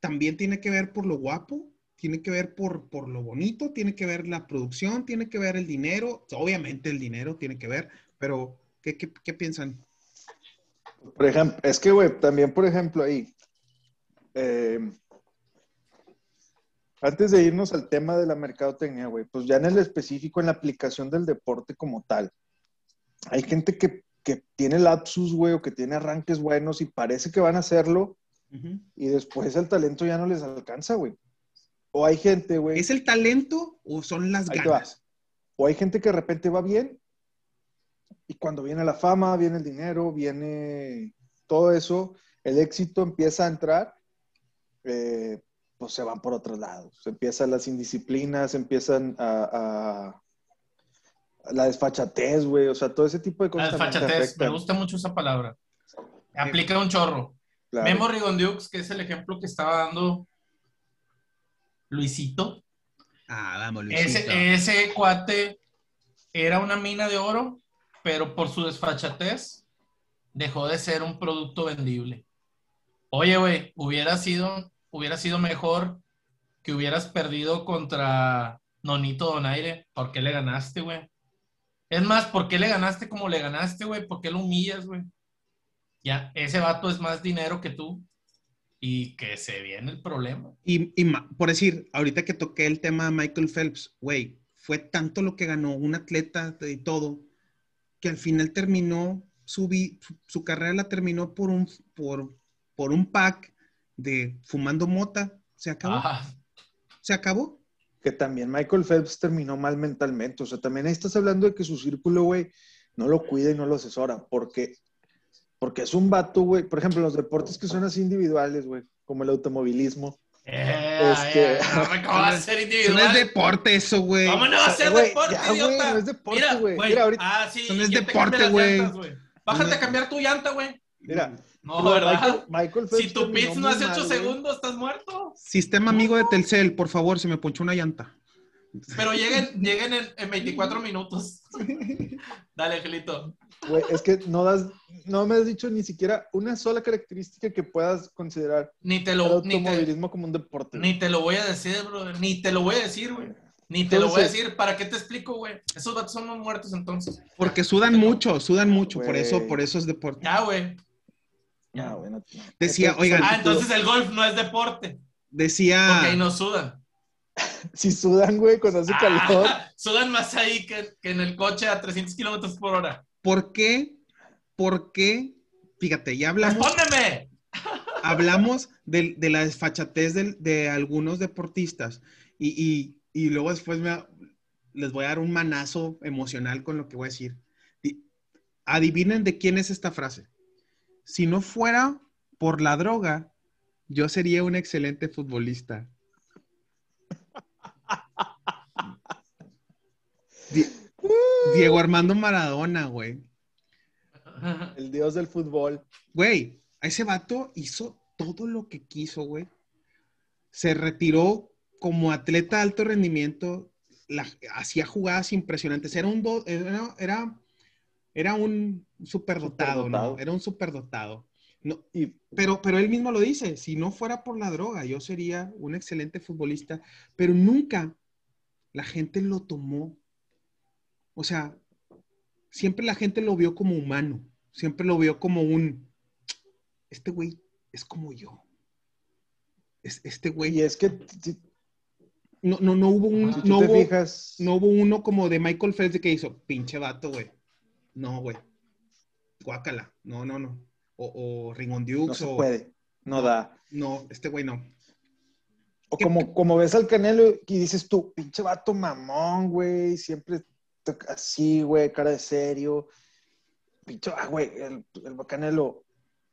También tiene que ver por lo guapo, tiene que ver por, por lo bonito, tiene que ver la producción, tiene que ver el dinero, obviamente el dinero tiene que ver, pero ¿qué, qué, qué piensan? Por ejemplo, es que, güey, también, por ejemplo, ahí, eh, antes de irnos al tema de la mercadotecnia, güey, pues ya en el específico, en la aplicación del deporte como tal, hay gente que, que tiene lapsus, güey, o que tiene arranques buenos y parece que van a hacerlo y después el talento ya no les alcanza, güey. O hay gente, güey, ¿Es el talento o son las Ahí ganas? o hay gente que de repente va bien y cuando viene la fama, viene el dinero, viene todo eso, el éxito empieza a entrar, eh, pues se van por otros lados. Se empiezan las indisciplinas, empiezan a, a- la desfachatez, güey, o sea, todo ese tipo de La cosas. te desfachatez. Me gusta mucho esa palabra. Aplica un chorro. Claro. Memo Rigondiux, que es el ejemplo que estaba dando Luisito. Ah, vamos, Luisito. Ese, ese cuate era una mina de oro, pero por su desfachatez dejó de ser un producto vendible. Oye, güey, hubiera sido, hubiera sido mejor que hubieras perdido contra Nonito Donaire. ¿Por qué le ganaste, güey? Es más, ¿por qué le ganaste como le ganaste, güey? ¿Por qué lo humillas, güey? Ya, ese vato es más dinero que tú y que se viene el problema. Y, y por decir, ahorita que toqué el tema de Michael Phelps, güey, fue tanto lo que ganó un atleta y todo, que al final terminó su, vi- su, carrera la terminó por un, por, por un pack de fumando mota. Se acabó. Ah, Se acabó. Que también Michael Phelps terminó mal mentalmente. O sea, también ahí estás hablando de que su círculo, güey, no lo cuida y no lo asesora. Porque, porque es un vato, güey. Por ejemplo, los deportes que son así individuales, güey, como el automovilismo. eh, Este- eh, no me acabo de ser Eso no individual. es deporte eso, güey. ¿Cómo no va a ser Güey, deporte, ya, idiota? no es deporte, Mira, güey. Mira, ahorita- Ah, sí. Eso no es deporte, güey. Bájate a cambiar tu llanta, güey. Mira, No, ¿verdad? Michael Phelps Si tu pitch no hace mal, 8 güey. segundos, estás muerto. Sistema amigo de Telcel, por favor, se me ponchó una llanta. Pero lleguen, lleguen en, en 24 minutos. Dale, Angelito. Güey, es que no das, no me has dicho ni siquiera una sola característica que puedas considerar Ni te el lo, ni te, automovilismo como un deporte. güey. ni te lo voy a decir, bro. Ni te lo voy a decir, güey. Ni te lo voy a decir. ¿Para qué te explico, güey? Esos vatos son unos muertos entonces. Porque sudan mucho, sudan mucho, por Güey. eso, por eso es deporte. Ya, güey. Ah, bueno. Decía, Este, oigan, Ah, entonces el golf no es deporte. Decía, Porque ahí no sudan. Si sudan, güey, cuando hace calor. Ah, sudan más ahí que, que en el coche a 300 kilómetros por hora. ¿Por qué? ¿Por qué? Fíjate, ya hablamos, ¡Respóndeme! hablamos de, de la desfachatez del- de, algunos deportistas y, y- y luego después me- les voy a dar un manazo emocional con lo que voy a decir. Di- Adivinen de quién es esta frase. Si no fuera por la droga, yo sería un excelente futbolista. Di- Diego Armando Maradona, güey. El dios del fútbol. Güey, a ese vato hizo todo lo que quiso, güey. Se retiró como atleta de alto rendimiento, la- hacía jugadas impresionantes. Era un, do- era, era, era un superdotado, Superdotado. ¿no? Era un superdotado. No, Y pero, pero él mismo lo dice, si no fuera por la droga, yo sería un excelente futbolista, pero nunca la gente lo tomó. O sea, siempre la gente lo vio como humano, siempre lo vio como un, este güey es como yo. Es, este Y güey, es que no, no, no hubo un, Si no hubo, fijas, no hubo uno como de Michael Phelps que hizo, pinche vato, güey. No, güey. Guácala. No, no, no. O, o Ring on no Dukes, se o- puede, no da. No, este güey no. O como, como ves al Canelo y dices tú, pinche vato mamón, güey, siempre así, güey, cara de serio. Pinche, ah, güey, el, el Canelo,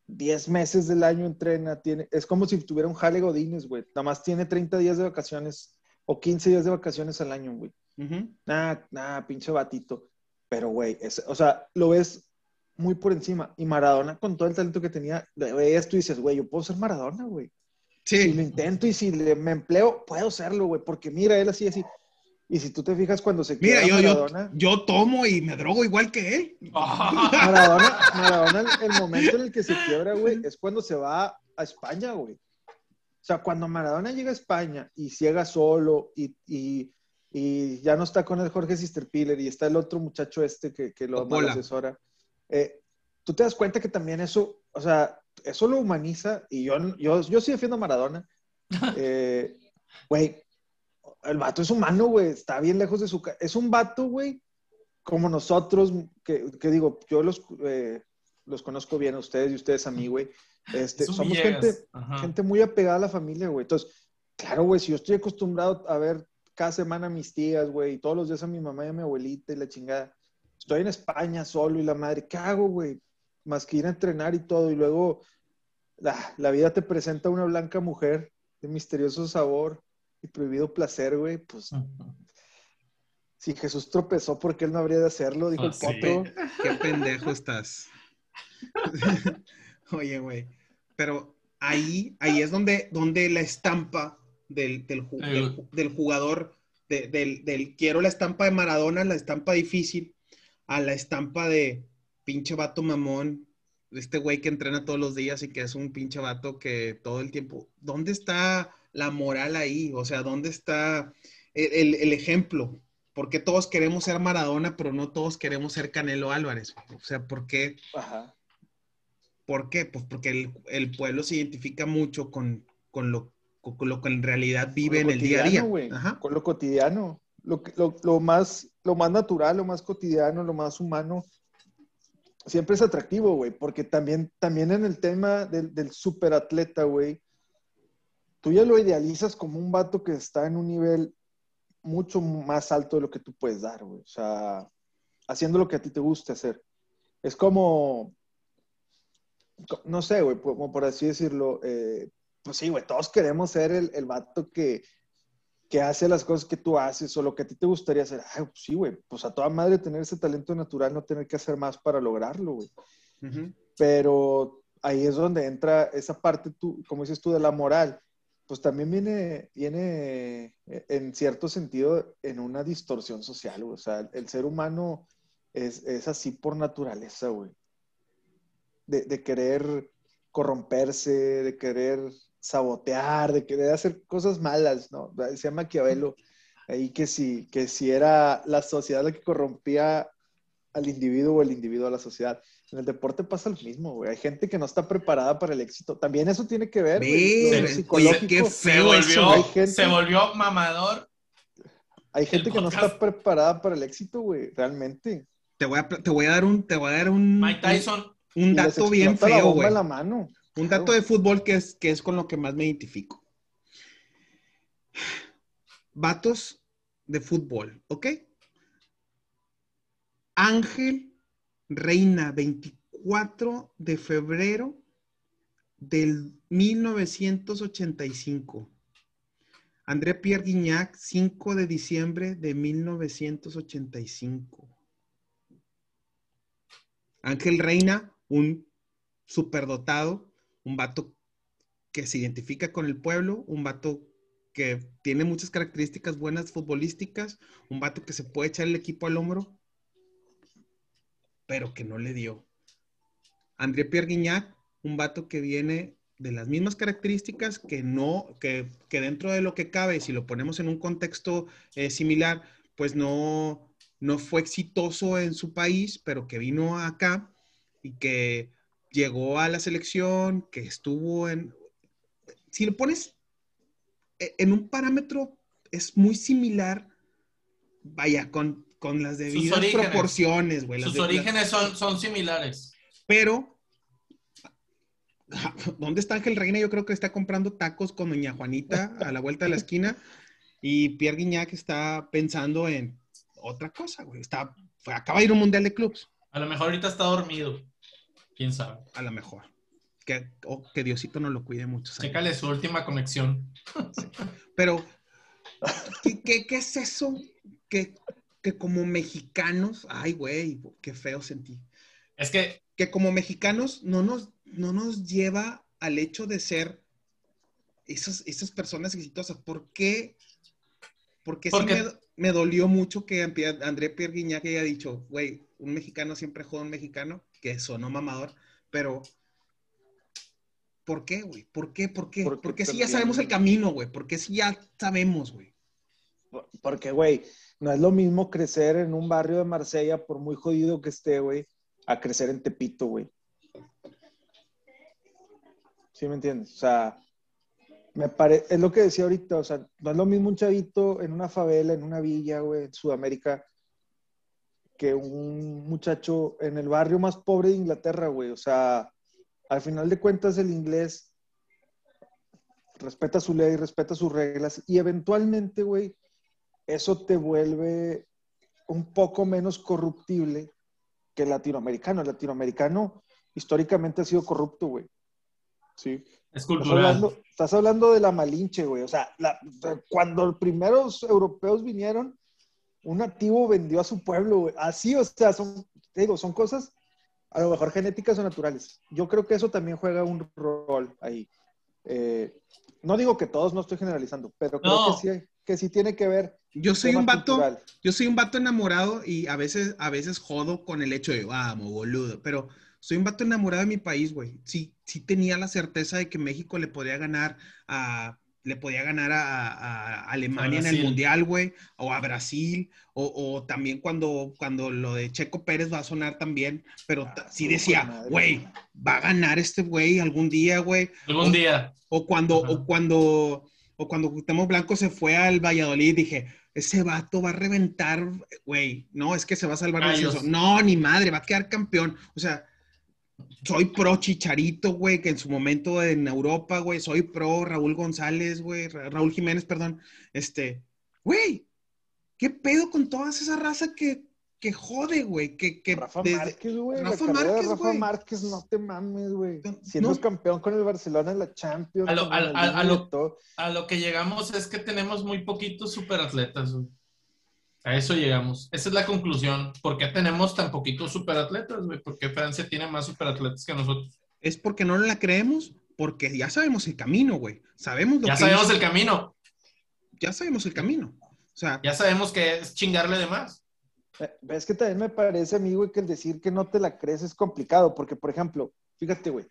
10 meses del año entrena, tiene, es como si tuviera un jale Godínez, güey. Nada más tiene 30 días de vacaciones o 15 días de vacaciones al año, güey. Ujú. Nah, nah, pinche batito. Pero, güey, o sea, lo ves muy por encima. Y Maradona, con todo el talento que tenía, veías tú dices, güey, yo puedo ser Maradona, güey. Si lo Sí. intento y si le- me empleo, puedo serlo, güey. Porque mira, él así, así. Y si tú te fijas cuando se Mira, queda yo, yo, Maradona, yo tomo y me drogo igual que él. Maradona, Maradona, el momento en el que se quiebra, güey, es cuando se va a España, güey. O sea, cuando Maradona llega a España y ciega solo y, y- y ya no está con el Jorge Sisterpiller y está el otro muchacho este que, que lo Coppola. asesora, eh, tú te das cuenta que también eso, o sea, eso lo humaniza y yo, yo, yo sí defiendo a Maradona. Eh, Güey, el vato es humano, güey, está bien lejos de su... Es un vato, güey, como nosotros, que, que digo, yo los, eh, los conozco bien a ustedes y ustedes a mí, güey. Este, somos gente, Ajá. gente muy apegada a la familia, güey. Entonces, claro, güey, si yo estoy acostumbrado a ver cada semana a mis tías, güey, y todos los días a mi mamá y a mi abuelita y la chingada, estoy en España solo y la madre, ¿qué hago, güey? Más que ir a entrenar y todo, y luego la, la vida te presenta una blanca mujer de misterioso sabor y prohibido placer, güey, pues si Jesús tropezó, ¿por qué él no habría de hacerlo? Dijo el sí. potro. Qué pendejo estás. Oye, güey. Pero ahí, ahí es donde, donde la estampa del, del, del ju- del jugador, de- del, del quiero la estampa de Maradona, la estampa difícil, a la estampa de pinche vato mamón, este güey que entrena todos los días y que es un pinche vato que todo el tiempo, ¿dónde está la moral ahí? O sea, ¿dónde está el, el- ejemplo? ¿Por qué todos queremos ser Maradona, pero no todos queremos ser Canelo Álvarez? O sea, ¿por qué? Ajá. ¿Por qué? Pues porque el, el pueblo se identifica mucho con, con lo, con lo que en realidad vive en el día a día. Ajá. Con lo cotidiano. Lo, que- lo, lo más, lo más natural, lo más cotidiano, lo más humano. Siempre es atractivo, güey, porque también, también en el tema del, del superatleta, güey, tú ya lo idealizas como un vato que está en un nivel mucho más alto de lo que tú puedes dar, güey. O sea, haciendo lo que a ti te guste hacer. Es como, co- no sé, güey, como por así decirlo, eh, pues sí, güey, todos queremos ser el, el vato que, que hace las cosas que tú haces o lo que a ti te gustaría hacer. Ay, pues sí, güey, pues a toda madre tener ese talento natural, no tener que hacer más para lograrlo, güey. Ujú. Pero ahí es donde entra esa parte, tú, como dices tú, de la moral. Pues también viene, viene eh, en cierto sentido en una distorsión social. O sea, el ser humano es, es así por naturaleza, güey. De, de querer corromperse, de querer sabotear, de querer hacer cosas malas, ¿no? Decía Maquiavelo ahí que si, que si era la sociedad la que corrompía al individuo o el individuo a la sociedad. En el deporte pasa lo mismo, güey. Hay gente que no está preparada para el éxito. También eso tiene que ver, güey, psicológico. qué Se feo eso, volvió, gente- se volvió mamador. Hay gente que no está preparada para el éxito, güey, realmente. Te voy a, te voy a dar un, te voy a dar un, Mike Tyson. un dato bien feo, güey. la mano. Un dato de fútbol que es, que es con lo que más me identifico. Vatos de fútbol, ¿ok? Ángel Reina, 24 de febrero del 1985. André Pierre Guignac, 5 de diciembre de 1985. Ángel Reina, un superdotado, un vato que se identifica con el pueblo, un vato que tiene muchas características buenas futbolísticas, un vato que se puede echar el equipo al hombro, pero que no le dio. André Pierre Guignac, un vato que viene de las mismas características, que no, que, que dentro de lo que cabe, si lo ponemos en un contexto eh, similar, pues no, no fue exitoso en su país, pero que vino acá y que llegó a la selección, que estuvo en... Si lo pones e- en un parámetro, es muy similar, vaya, con, con las debidas orígenes. proporciones, güey. Sus de- las- orígenes son, son similares. pero, ¿dónde está Ángel Reina? Yo creo que está comprando tacos con Doña Juanita a la vuelta de la esquina. Y Pierre Guignac está pensando en otra cosa, güey. Está, fue- acaba de ir a un mundial de clubs, A lo mejor ahorita está dormido. ¿Quién sabe? a lo mejor. Que, que Diosito no lo cuide muchos años. Chécale su última conexión. Pero, ¿qué, qué, qué es eso? Que, que como mexicanos, ay, güey, qué feo sentí. Es que que como mexicanos no nos, no nos lleva al hecho de ser esas, esas personas exitosas. ¿Por qué? Porque, sí Porque- me, me dolió mucho que André Pierre Guignac haya dicho, güey, un mexicano siempre juega un mexicano, que sonó mamador, pero ¿por qué, güey? ¿Por qué? ¿Por qué? Porque Porque si ya sabemos el camino, güey. Porque si ya sabemos, güey. Porque, güey, no es lo mismo crecer en un barrio de Marsella, por muy jodido que esté, güey, a crecer en Tepito, güey. ¿Sí me entiendes? O sea, me pare... es lo que decía ahorita, o sea, no es lo mismo un chavito en una favela, en una villa, güey, en Sudamérica, que un muchacho en el barrio más pobre de Inglaterra, güey. O sea, al final de cuentas el inglés respeta su ley, respeta sus reglas y eventualmente, güey, eso te vuelve un poco menos corruptible que el latinoamericano. El latinoamericano históricamente ha sido corrupto, güey. Sí. es Estás hablando, estás hablando de la Malinche, güey. O sea, la- cuando los primeros europeos vinieron, un nativo vendió a su pueblo, güey. Así, o sea, son, te digo, son cosas a lo mejor genéticas o naturales. Yo creo que eso también juega un rol ahí. Eh, no digo que todos, no estoy generalizando, pero creo que, sí, que sí tiene que ver. Yo soy un vato, cultural. yo soy un vato enamorado y a veces, a veces jodo con el hecho de, vamos, boludo, pero soy un vato enamorado de mi país, güey. Sí, sí tenía la certeza de que México le podía ganar a, le podía ganar a, a Alemania en el. Mundial, güey, o a Brasil, o, o también cuando, cuando lo de Checo Pérez va a sonar también, pero Ah, sí decía, güey, va a ganar este güey algún día, güey. Algún día. O cuando, Ajá. o cuando, o cuando Cuauhtémoc Blanco se fue al Valladolid, dije, ese vato va a reventar, güey. No, es que se va a salvar ascenso. No, ni madre, va a quedar campeón. O sea, soy pro Chicharito, güey, que en su momento en Europa, güey, soy pro Raúl González, güey, Ra- Raúl Jiménez, perdón. Este, güey, ¿qué pedo con toda esa raza que, que jode, güey? Que, que Rafa desde- Márquez, güey. Rafa Márquez, Rafa güey. Márquez, no te mames, güey. Siendo no. campeón con el Barcelona en la Champions. A lo- a- a- a Ronaldinho lo-. A que llegamos es que tenemos muy poquitos superatletas, güey. A eso llegamos. Esa es la conclusión. ¿Por qué tenemos tan poquitos superatletas, güey? ¿Por qué Francia tiene más superatletas que nosotros? es porque no la creemos, porque ya sabemos el camino, güey. Sabemos lo Ya que sabemos el camino. ya sabemos el camino. O sea, Ya sabemos que es chingarle de más. Eh, Es que también me parece a mí, güey, que el decir que no te la crees es complicado, porque, por ejemplo, fíjate, güey,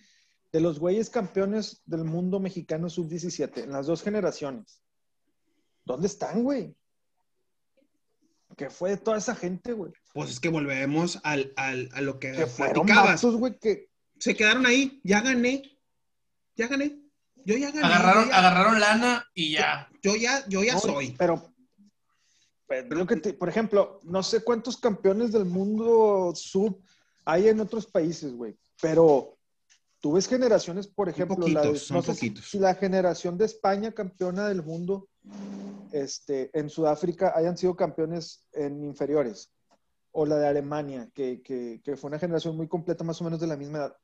de los güeyes campeones del mundo mexicano sub-17, en las dos generaciones, ¿dónde están, güey? ¿Qué fue de toda esa gente, güey? pues es que volvemos al, al- a lo que Que fueron platicabas. vatos, güey, que Se quedaron ahí, ya gané, ya gané. Yo ya gané. Agarraron, ya, agarraron lana y ya. yo ya, yo ya No, soy. Pero, lo que te- por ejemplo, no sé cuántos campeones del mundo sub hay en otros países, güey. Pero tú ves generaciones, por ejemplo, la de, poquitos, son no poquitos. si la generación de España campeona del mundo, este, en Sudáfrica hayan sido campeones en inferiores. O la de Alemania, que, que, que fue una generación muy completa, más o menos de la misma edad.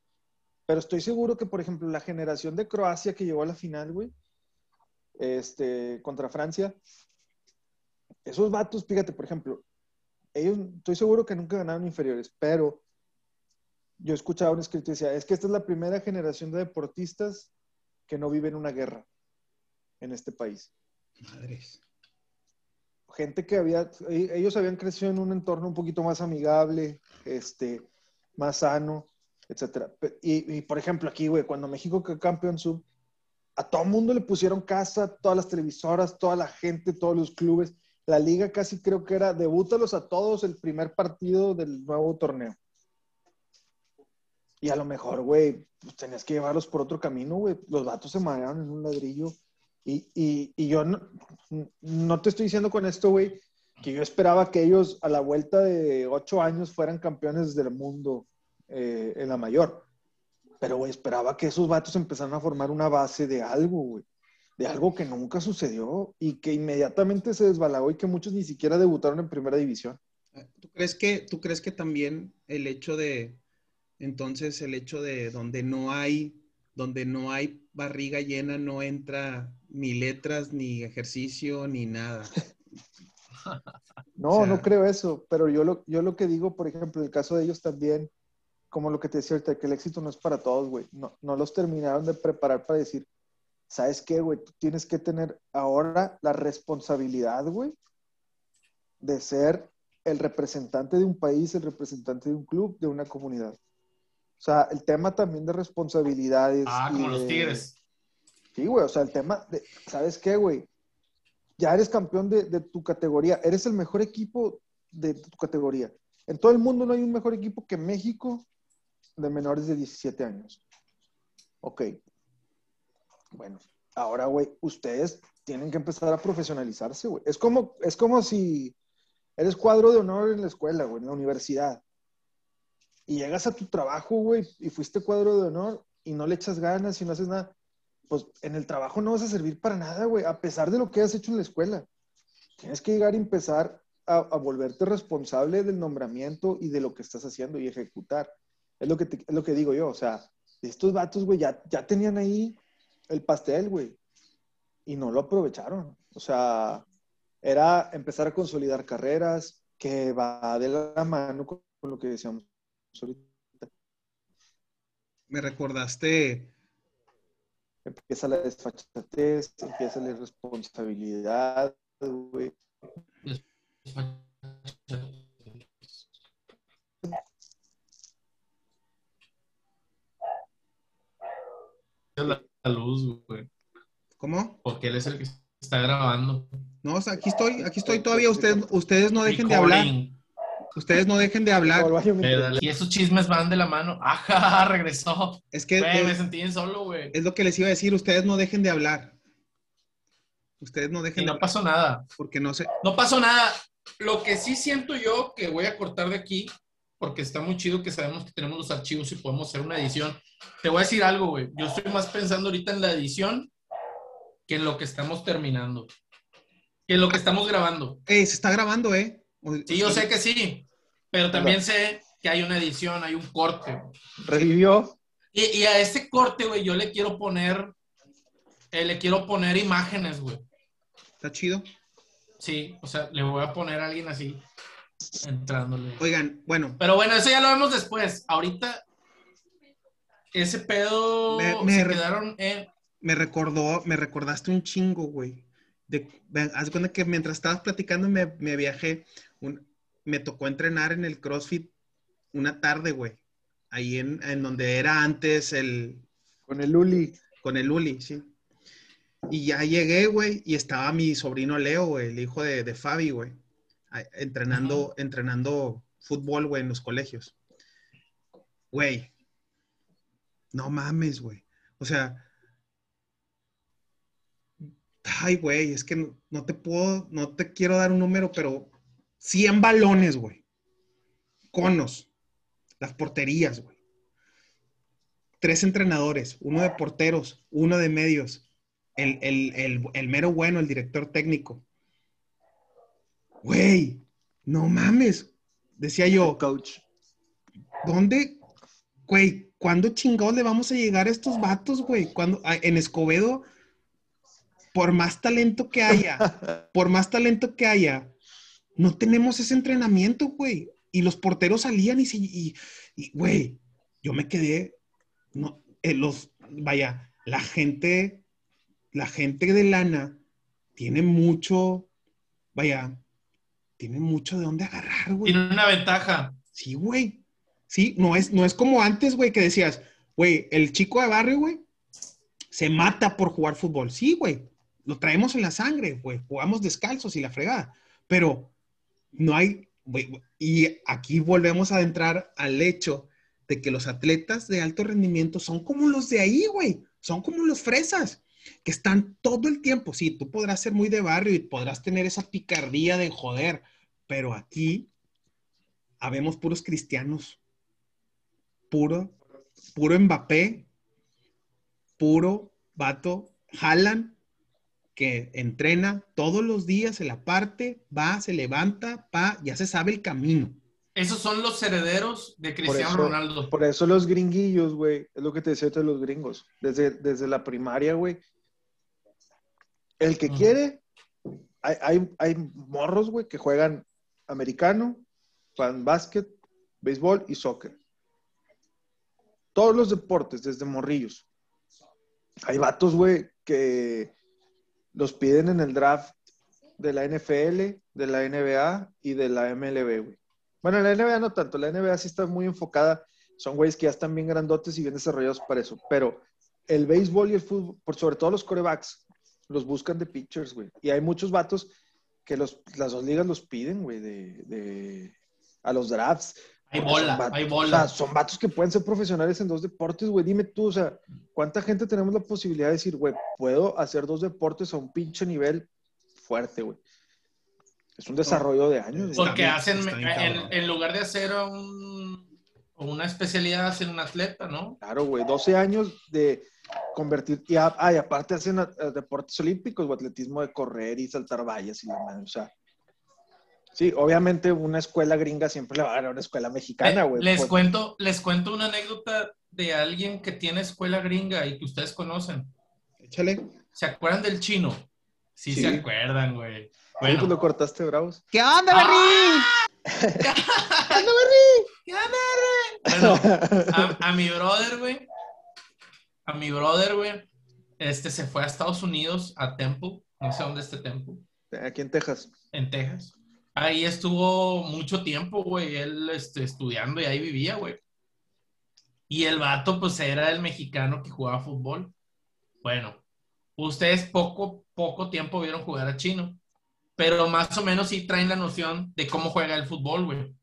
Pero estoy seguro que, por ejemplo, la generación de Croacia que llegó a la final, güey, este, contra Francia, esos vatos, fíjate, por ejemplo, ellos, estoy seguro que nunca ganaron inferiores, pero yo escuchaba un escrito y decía, es que esta es la primera generación de deportistas que no viven una guerra en este país. Madres. Gente que había, e- ellos habían crecido en un entorno un poquito más amigable, este, más sano, etcétera. Y, por ejemplo, aquí, güey, cuando México quedó campeón sub, a todo mundo le pusieron casa, todas las televisoras, toda la gente, todos los clubes. La liga casi creo que era debútalos a todos el primer partido del nuevo torneo. Y a lo mejor, güey, pues tenías que llevarlos por otro camino, güey. Los vatos se marearon en un ladrillo. Y, y, y yo no, no te estoy diciendo con esto, güey, que yo esperaba que ellos a la vuelta de ocho años fueran campeones del mundo eh, en la mayor. Pero, güey, esperaba que esos vatos empezaran a formar una base de algo, güey. De algo que nunca sucedió y que inmediatamente se desbalagó y que muchos ni siquiera debutaron en primera división. ¿Tú crees que, tú crees que también el hecho de, entonces el hecho de donde no hay, donde no hay barriga llena, no entra ni letras, ni ejercicio, ni nada? No, O sea- no creo eso, pero yo lo, yo lo que digo, por ejemplo, el caso de ellos también, como lo que te decía ahorita, que el éxito no es para todos, güey. No, no los terminaron de preparar para decir, ¿sabes qué, güey? Tú tienes que tener ahora la responsabilidad, güey, de ser el representante de un país, el representante de un club, de una comunidad. O sea, el tema también de responsabilidades. Ah, como los de- tigres. Sí, güey, o sea, el tema de, ¿sabes qué, güey? Ya eres campeón de, de tu categoría, eres el mejor equipo de tu categoría. En todo el mundo no hay un mejor equipo que México de menores de 17 años. Ok. Bueno, ahora, güey, ustedes tienen que empezar a profesionalizarse, güey. Es como, es como si eres cuadro de honor en la escuela, güey, en la universidad. Y llegas a tu trabajo, güey, y fuiste cuadro de honor y no le echas ganas y no haces nada pues en el trabajo no vas a servir para nada, güey, a pesar de lo que has hecho en la escuela. Tienes que llegar y empezar a, a volverte responsable del nombramiento y de lo que estás haciendo y ejecutar. Es lo que, es lo que digo yo, o sea, estos vatos, güey, ya, ya tenían ahí el pastel, güey. Y no lo aprovecharon. O sea, era empezar a consolidar carreras que va de la mano con lo que decíamos ahorita. Me recordaste. Empieza la desfachatez, empieza la irresponsabilidad, güey luz, güey. ¿Cómo? Porque él es el que está grabando. No, o sea, aquí estoy, aquí estoy todavía. Ustedes, ustedes no dejen de hablar. Ustedes no dejen de hablar. Eh. Y esos chismes van de la mano. ¡Ajá! Regresó. Es que Güey, me sentí bien solo, güey. es lo que les iba a decir. Ustedes no dejen de hablar. Ustedes no dejen Y de no hablar. pasó nada. Porque no sé. No pasó nada. Lo que sí siento yo que voy a cortar de aquí, porque está muy chido que sabemos que tenemos los archivos y podemos hacer una edición. Te voy a decir algo, güey. Yo estoy más pensando ahorita en la edición que en lo que estamos terminando. Que en lo que estamos grabando. Eh, se está grabando, ¿eh? O- Sí, yo sé que sí, pero también sé que hay una edición, hay un corte. Revivió. Y, y a este corte, güey, yo le quiero poner, eh, le quiero poner imágenes, güey. Está chido. Sí, o sea, le voy a poner a alguien así entrándole. Oigan, bueno, Pero bueno, eso ya lo vemos después. Ahorita, ese pedo Me- me se quedaron en. me recordó, me recordaste un chingo, güey. De, haz de cuenta que mientras estabas platicando me, me viajé, un- me tocó entrenar en el CrossFit una tarde, güey. Ahí en, en donde era antes el, Con el Luli. con el Uli, sí. Y ya llegué, güey, y estaba mi sobrino Leo, güey, el hijo de, de Fabi, güey, entrenando, entrenando fútbol, güey, en los colegios. Güey, no mames, güey. O sea, ay, güey, es que no, no te puedo, no te quiero dar un número, pero 100 balones, güey. Conos, las porterías, güey tres entrenadores, uno de porteros, uno de medios, el, el- el- el mero bueno, el director técnico. Güey, no mames. Decía yo, Coach. ¿dónde, güey, cuándo chingados le vamos a llegar a estos vatos, güey? Cuando a- en Escobedo, por más talento que haya, por más talento que haya, no tenemos ese entrenamiento, güey. Y los porteros salían y, se- y, y, güey, yo me quedé, no, eh, los, vaya, la gente, la gente de lana tiene mucho, vaya, tiene mucho de dónde agarrar, güey. Tiene una ventaja. Sí, güey. Sí, no es, no es como antes, güey, que decías, güey, el chico de barrio, güey, se mata por jugar fútbol. Sí, güey, lo traemos en la sangre, güey, jugamos descalzos y la fregada. Pero no hay, güey, y aquí volvemos a entrar al hecho de que los atletas de alto rendimiento son como los de ahí, güey, son como los fresas, que están todo el tiempo. Sí, tú podrás ser muy de barrio y podrás tener esa picardía de joder, pero aquí habemos puros cristianos, puro, puro Mbappé, puro vato, jalan, que entrena todos los días, se la parte, va, se levanta, pa, ya se sabe el camino. Esos son los herederos de Por Cristiano eso, Ronaldo. por eso los gringuillos, güey, es lo que te decía de los gringos. Desde, desde la primaria, güey. El que quiere, hay, hay, hay morros, güey, que juegan americano, juegan básquet, béisbol y soccer. Todos los deportes, desde morrillos. Hay vatos, güey, que los piden en el draft de la NFL, de la NBA y de la MLB, güey. Bueno, la NBA no tanto, la NBA sí está muy enfocada, son güeyes que ya están bien grandotes y bien desarrollados para eso, pero el béisbol y el fútbol, por sobre todo los corebacks, los buscan de pitchers, güey. Y hay muchos vatos que los, las dos ligas los piden, güey, de, de- a los drafts. Hay bola, vatos- hay o bola. sea, son vatos que pueden ser profesionales en dos deportes, güey. Dime tú, o sea, ¿cuánta gente tenemos la posibilidad de decir, güey, puedo hacer dos deportes a un pinche nivel fuerte, güey? Es un desarrollo de años. Porque bien- hacen, bien en, lugar de hacer un, una especialidad, hacen un atleta, ¿no? Claro, güey, 12 años de convertir, y, a- ah, y aparte hacen a- a deportes olímpicos o atletismo de correr y saltar vallas y la madre, o sea. Sí, obviamente una escuela gringa siempre le va a ganar a una escuela mexicana, Eh, güey. les, Pues, cuento, les cuento una anécdota de alguien que tiene escuela gringa y que ustedes conocen. Échale. ¿Se acuerdan del chino? Sí, Sí. se acuerdan, güey. Pues Bueno, lo cortaste, bravos. ¿Qué onda, ¡Ah! bueno, a, a mi brother, güey. A mi brother, güey. Este se fue a Estados Unidos, a Temple. No sé dónde es este Temple. Aquí en Texas. en Texas. Ahí estuvo mucho tiempo, güey, él este, estudiando y ahí vivía, güey. Y el vato, pues, era el mexicano que jugaba fútbol. Bueno, ustedes poco, poco tiempo vieron jugar a Chino, pero más o menos sí traen la noción de cómo juega el fútbol, güey.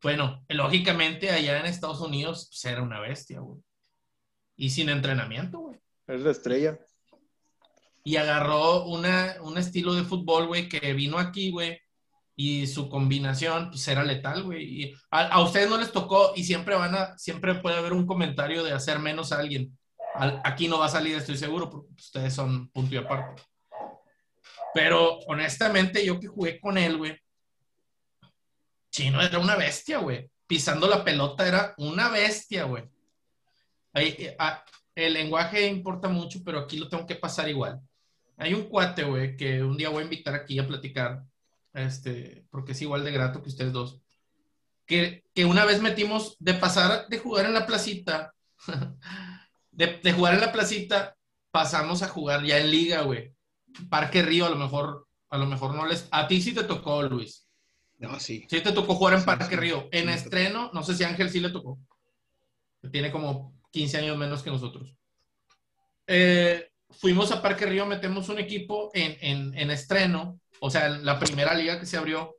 Bueno, lógicamente allá en Estados Unidos pues, era una bestia, güey. Y sin entrenamiento, güey. Es la estrella. Y agarró una, un estilo de fútbol, güey, que vino aquí, güey. Y su combinación, pues era letal, güey. Y a, a ustedes no les tocó y siempre van a, siempre puede haber un comentario de hacer menos a alguien. Al- aquí no va a salir, estoy seguro, porque ustedes son punto y aparte. Pero honestamente, yo que jugué con él, güey, Chino era una bestia, güey. Pisando la pelota era una bestia, güey. Eh, ah, el lenguaje importa mucho, pero aquí lo tengo que pasar igual. Hay un cuate, güey, que un día voy a invitar aquí a platicar, este, porque es igual de grato que ustedes dos. Que, que una vez metimos de pasar de jugar en la placita, de, de jugar en la placita, pasamos a jugar ya en liga, güey. Parque Río, a lo mejor, a lo mejor no les. A ti sí te tocó, Luis. No, sí. Sí te tocó jugar en Sí, Parque sí, Río. En sí estreno, no sé si a Ángel sí le tocó. Tiene como 15 años menos que nosotros. Eh, fuimos a Parque Río, metemos un equipo en, en- en estreno, o sea, en la primera liga que se abrió.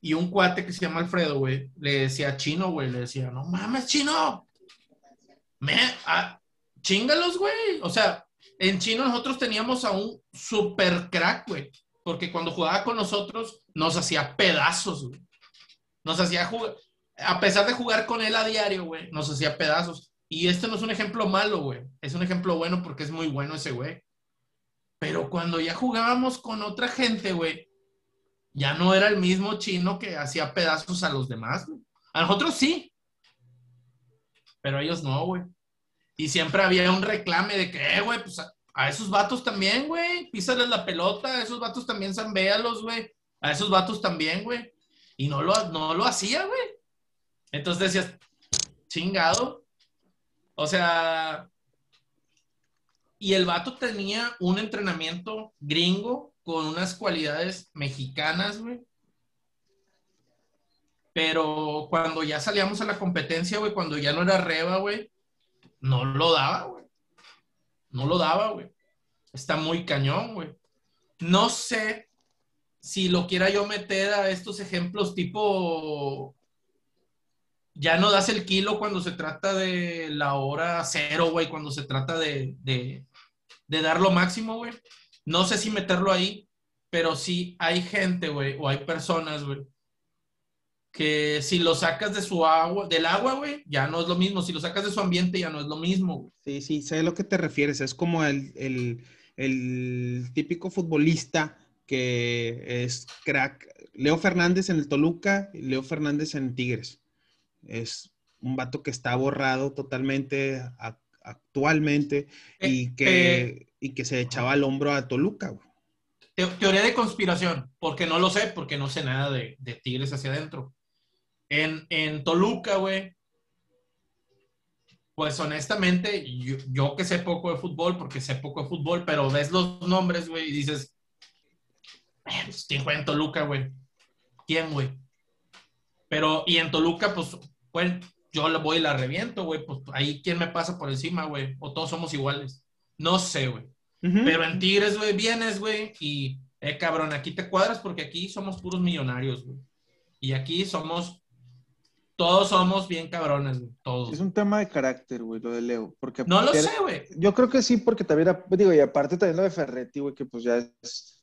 Y un cuate que se llama Alfredo, güey, le decía chino, güey, le decía, no mames, chino. Me, ah, chingalos, güey. O sea, en chino nosotros teníamos a un super crack, güey. Porque cuando jugaba con nosotros, nos hacía pedazos, güey. Nos hacía jugar, a pesar de jugar con él a diario, güey, nos hacía pedazos. Y este no es un ejemplo malo, güey. Es un ejemplo bueno porque es muy bueno ese güey. Pero cuando ya jugábamos con otra gente, güey, ya no era el mismo chino que hacía pedazos a los demás, güey. A nosotros sí. Pero a ellos no, güey. Y siempre había un reclame de que, eh, güey, pues a, esos vatos también, güey. Písales la pelota, a esos vatos también zambéalos, güey. A esos vatos también, güey. Y no lo, no lo hacía, güey. Entonces decías, chingado. O sea, y el vato tenía un entrenamiento gringo con unas cualidades mexicanas, güey. Pero cuando ya salíamos a la competencia, güey, cuando ya no era reba, güey, no lo daba, güey. No lo daba, güey. Está muy cañón, güey. No sé si lo quiera yo meter a estos ejemplos tipo ya no das el kilo cuando se trata de la hora cero, güey, cuando se trata de, de, de dar lo máximo, güey. No sé si meterlo ahí, pero sí hay gente, güey, o hay personas, güey, que si lo sacas de su agua, del agua, güey, ya no es lo mismo. Si lo sacas de su ambiente, ya no es lo mismo, güey. Sí, sí, sé a lo que te refieres. Es como el, el- el típico futbolista que es crack. Leo Fernández en el Toluca Leo Fernández en Tigres. Es un vato que está borrado totalmente a- actualmente y Eh, que, y que se echaba al hombro a Toluca. güey. Teoría de conspiración, porque no lo sé, porque no sé nada de, de Tigres hacia adentro. En, en Toluca, güey, pues honestamente, yo, yo que sé poco de fútbol, porque sé poco de fútbol, pero ves los nombres, güey, y dices, "Eh, pues, ¿quién juega en Toluca, güey? ¿Quién, güey? Pero, y en Toluca, pues, pues yo la voy y la reviento, güey, pues ahí quién me pasa por encima, güey, o todos somos iguales. No sé, güey. Pero en Tigres, güey, vienes, güey, y, eh, cabrón, aquí te cuadras porque aquí somos puros millonarios, güey. Y aquí somos, todos somos bien cabrones, todos. Es un tema de carácter, güey, lo de Leo. Porque No lo sé, güey. Yo creo que sí, porque también, digo, y aparte también lo de Ferretti, güey, que pues ya es,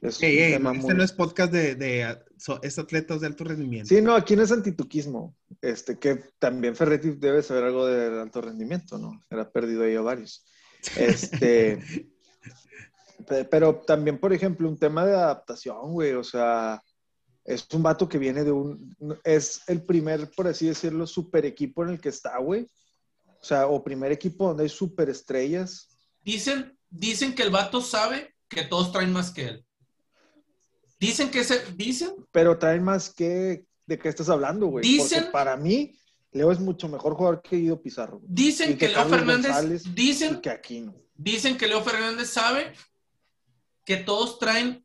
es Ey, un ey, tema este muy... no es podcast de, de so- es atletas de alto rendimiento. Sí, no, aquí no es antituquismo, este, que también Ferretti debe saber algo de alto rendimiento, ¿no? Era perdido ahí a varios. Este, pe- pero también, por ejemplo, un tema de adaptación, güey, o sea, es un vato que viene de un, es el primer, por así decirlo, super equipo en el que está, güey. O sea, o primer equipo donde hay super estrellas. Dicen, dicen que el vato sabe que todos traen más que él. Dicen que ese, dicen, pero traen más que de qué estás hablando, güey. Dicen- Porque para mí, Leo es mucho mejor jugador que Guido Pizarro. güey. dicen Y que, que Leo Fernández, González, Y dicen, que Aquino. dicen que Leo Fernández sabe que todos traen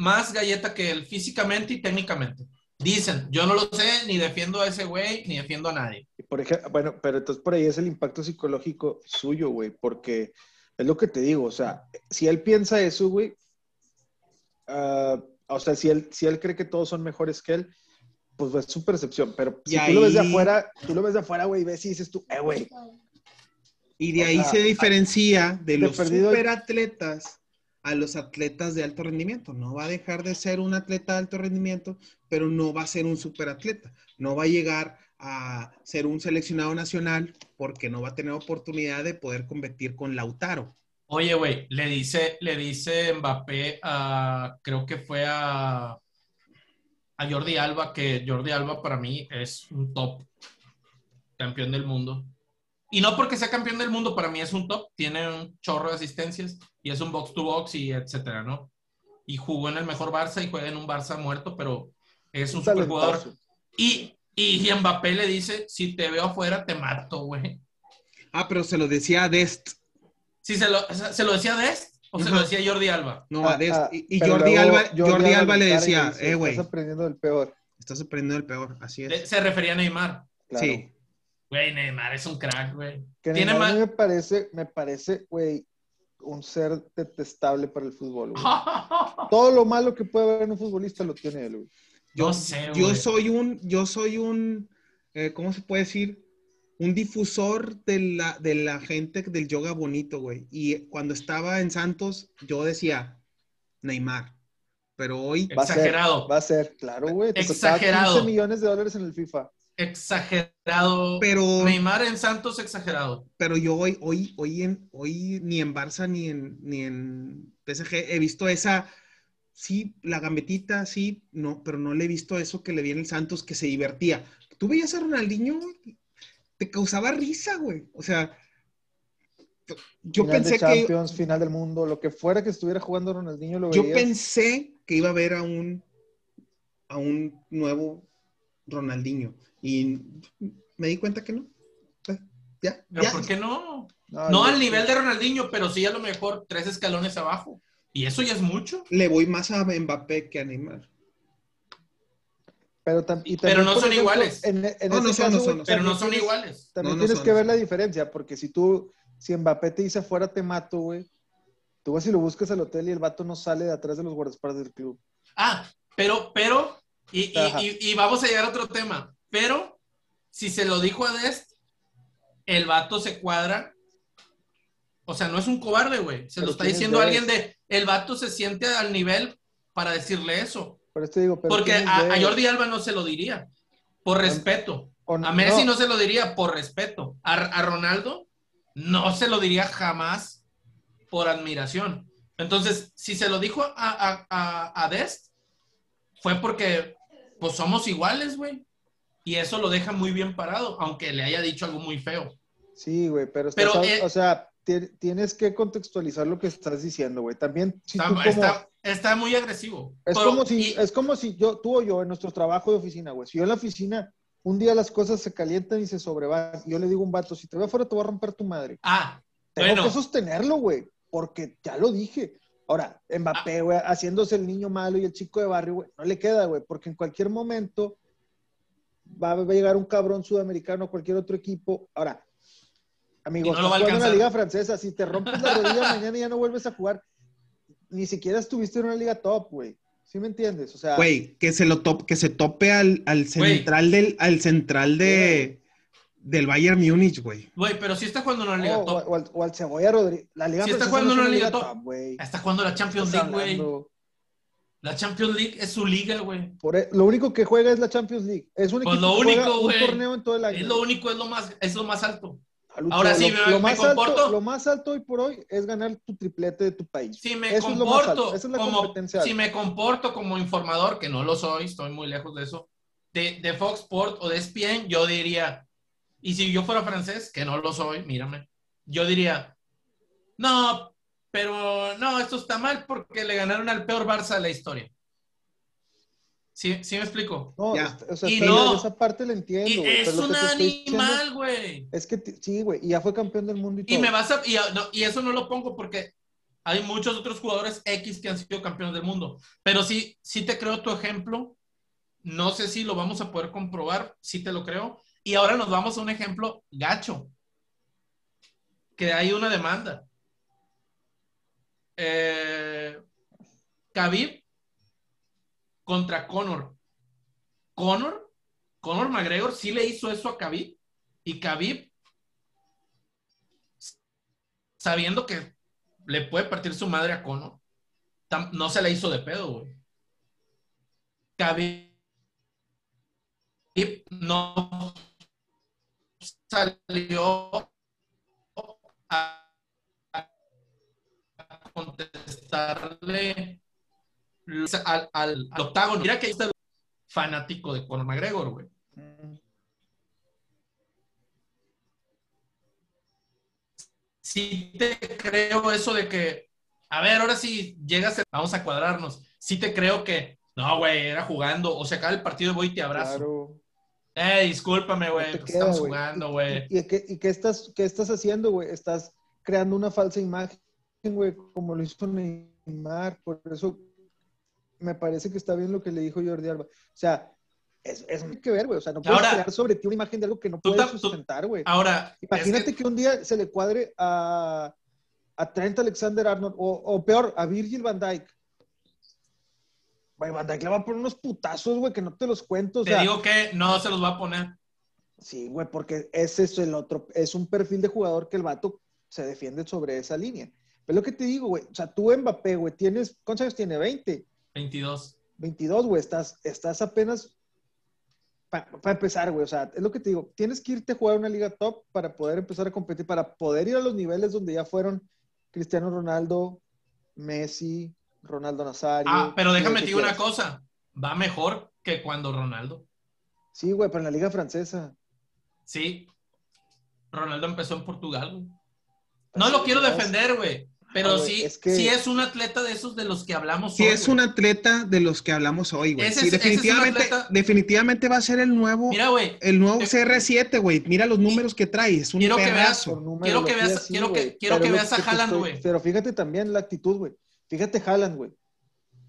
más galleta que él físicamente y técnicamente. Dicen, yo no lo sé, ni defiendo a ese güey, ni defiendo a nadie. Y por ejemplo, bueno, pero entonces por ahí es el impacto psicológico suyo, güey, porque Es lo que te digo, o sea, si él piensa eso, güey, ah, o sea, si él, si él cree que todos son mejores que él, pues es su percepción. Pero si Y tú lo ves de afuera, tú lo ves de afuera, güey, ves y dices tú, eh, güey, Y de O ahí sea, se diferencia de de los perdido- superatletas a los atletas de alto rendimiento. No va a dejar de ser un atleta de alto rendimiento, pero no va a ser un superatleta. No va a llegar a ser un seleccionado nacional porque no va a tener oportunidad de poder competir con Lautaro. Oye, güey, le dice, le dice Mbappé a, creo que fue a, a Jordi Alba, que Jordi Alba para mí es un top campeón del mundo. Y no porque sea campeón del mundo, para mí es un top, tiene un chorro de asistencias y es un box to box y etcétera, ¿no? Y jugó en el mejor Barça y juega en un Barça muerto, pero es un superjugador. talentazo. Y, y Mbappé le dice, si te veo afuera, te mato, güey. Ah, pero se lo decía a Dest. Si se lo, se lo decía Dest o se lo decía Jordi Alba. No, a Ah, Dest. ah, y y Jordi, luego Alba, Jordi Alba le y decía, dice, eh, güey, Estás aprendiendo del peor. estás aprendiendo el peor. Así es. se refería a Neymar. Claro. Sí. Güey, Neymar es un crack, güey. Que Tiene Neymar a mí más... me parece, me parece, güey, un ser detestable para el fútbol, güey. Todo lo malo que puede haber en un futbolista lo tiene él, güey. Yo sé, Yo soy un, yo soy un, eh, ¿cómo se puede decir? Un difusor de la, de la gente del yoga bonito, güey. Y cuando estaba en Santos, yo decía Neymar. Pero hoy, Va a ser, Exagerado. va a ser, claro, güey. Te Exagerado. 15 millones de dólares en el FIFA. Exagerado. pero, Neymar en Santos, exagerado. pero yo hoy, hoy, hoy, en, hoy ni en Barça ni en, ni en PSG he visto esa, sí, la gambetita, sí, no, pero no le he visto eso que le viene el Santos que se divertía. Tú veías a Ronaldinho, te causaba risa, güey. O sea, yo final pensé de que Champions, final del mundo, lo que fuera que estuviera jugando Ronaldinho lo yo veías. pensé que iba a ver a un a un nuevo Ronaldinho y me di cuenta que no. Pues, Ya, Pero ya. ¿por qué no? No, No al nivel de Ronaldinho, pero sí a lo mejor tres escalones abajo. Y eso ya es mucho. Le voy más a Mbappé que a Neymar. Pero, y Pero no son ejemplo, iguales. En, en No, no son, no Pero no son tienes- iguales. También No, no tienes son, que ver la diferencia, porque si tú, si Mbappé te dice afuera te mato, güey, tú vas y lo buscas al hotel y el vato no sale de atrás de los guardaespaldas del club. Ah, pero, pero, y, y- y vamos a llegar a otro tema. Pero, si se lo dijo a Dest, el vato se cuadra. O sea, no es un cobarde, güey. Se Pero lo está ¿quién es diciendo alguien de, el vato se siente al nivel para decirle eso. Por eso digo, pero Porque ¿quién es a? Jordi Alba no se lo diría, por respeto. O- A Messi no se lo diría por respeto. A, a Ronaldo no se lo diría jamás por admiración. Entonces, si se lo dijo a, a, a, a Dest, fue porque pues somos iguales, güey. Y eso lo deja muy bien parado, aunque le haya dicho algo muy feo. Sí, güey, pero, Pero, eh, o sea, ti- tienes que contextualizar lo que estás diciendo, güey. También, si Está, tú como, está- está muy agresivo. es, Pero- como si, y- es como si yo, tú o yo, en nuestro trabajo de oficina, güey, si yo en la oficina, un día las cosas se calientan y se sobrevan, yo le digo a un vato, si te veo afuera te voy a romper tu madre. ah, Tengo Bueno. que sostenerlo, güey, porque ya lo dije. Ahora, Ah. Mbappé, güey, haciéndose el niño malo y el chico de barrio, güey, no le queda, güey, porque en cualquier momento va, va a llegar un cabrón sudamericano a cualquier otro equipo. Ahora, amigos, no lo va a estás jugando en la alcanzar. liga francesa, si te rompes la rodilla mañana y ya no vuelves a jugar, ni siquiera estuviste en una liga top, güey. ¿Sí me entiendes? O sea, Güey, que se lo top, que se tope al, al central del, al central de del Bayern Múnich, güey. güey, pero si está jugando en una liga o- top. o al, o al Cebolla Rodríguez. La liga Sí está jugando en una una liga top. güey. Está jugando la Champions League, güey. La Champions League es su liga, güey. Por e- lo único que juega es la Champions League. Es un Pues lo único, un güey. torneo en todo el año. Es lo único, es lo más, es lo más alto. Lucho, Ahora sí, lo, me- lo me más comporto. alto, lo más alto hoy por hoy es ganar tu triplete de tu país. Si me Eso es lo más alto. comporto, Esa es la como, competencia. si me comporto como informador, que no lo soy, estoy muy lejos de eso, de, de Fox Sport o de ESPN, yo diría, y si yo fuera francés, que no lo soy, mírame, yo diría, no, pero no, esto está mal porque le ganaron al peor Barça de la historia. ¿Sí, sí me explico? No, Ya. es- o sea, Y no. esa parte la entiendo, Y es un animal, güey. Es que sí, güey. Y ya fue campeón del mundo y todo. Y me vas a. Y, no, y eso no lo pongo porque hay muchos otros jugadores X que han sido campeones del mundo. Pero sí, sí te creo tu ejemplo. No sé si lo vamos a poder comprobar. Sí te lo creo. Y ahora nos vamos a un ejemplo gacho. Que hay una demanda. Eh, Khabib contra Conor. Conor, Conor McGregor sí le hizo eso a Khabib y Khabib, sabiendo que le puede partir su madre a Conor, no se le hizo de pedo, güey. Khabib no salió a contestarle al, al, al octágono. Mira que ahí está el fanático de Conor McGregor, güey. Sí te creo eso de que, a ver, ahora sí llegas, a- vamos a cuadrarnos. Sí te creo que, no, güey, era jugando, o se acaba el partido voy y te abrazo. Claro. Eh, discúlpame, No güey, pues queda, estamos jugando, güey. ¿Y, y qué, y qué estás, qué estás haciendo, güey? Estás creando una falsa imagen, güey, como lo hizo Neymar. Por eso me parece que está bien lo que le dijo Jordi Alba. O sea, es, es que ver, güey. O sea, no puedes Ahora- crear sobre ti una imagen de algo que no puedes tam- sustentar, güey. Ahora, es Imagínate que- que... un día se le cuadre a, a Trent Alexander Arnold, o, o peor, a Virgil van Dyke. Güey, Van Dyke le va a poner unos putazos, güey, que no te los cuento. O te digo que no se los va a poner. Sí, güey, porque ese es el otro, es un perfil de jugador que el vato se defiende sobre esa línea. Pero lo que te digo, güey, o sea, tú Mbappé, güey, tienes, ¿cuántos años tiene? 20, 22. 22, güey, estás, estás apenas para empezar, güey, o sea, es lo que te digo, tienes que irte a jugar una liga top para poder empezar a competir, para poder ir a los niveles donde ya fueron Cristiano Ronaldo, Messi, Ronaldo Nazario. Ah, pero déjame digo una cosa. Va mejor que cuando Ronaldo. Sí, güey, pero en la liga francesa. Sí. Ronaldo empezó en Portugal, güey. No lo quiero defender, güey. Pero sí, es que- sí es un atleta de esos de los que hablamos Sí, hoy, es güey. un atleta de los que hablamos hoy, güey. Ese Sí, es- ese es definitivamente, atleta- definitivamente va a ser el nuevo, Mira, güey. el nuevo eh, CR7, güey. Mira los números que trae, es un quiero que pedazo. Por Quiero que veas- quiero que- quiero Pero que veas a Haaland, güey. Pero fíjate también la actitud, güey. Fíjate Haaland, güey.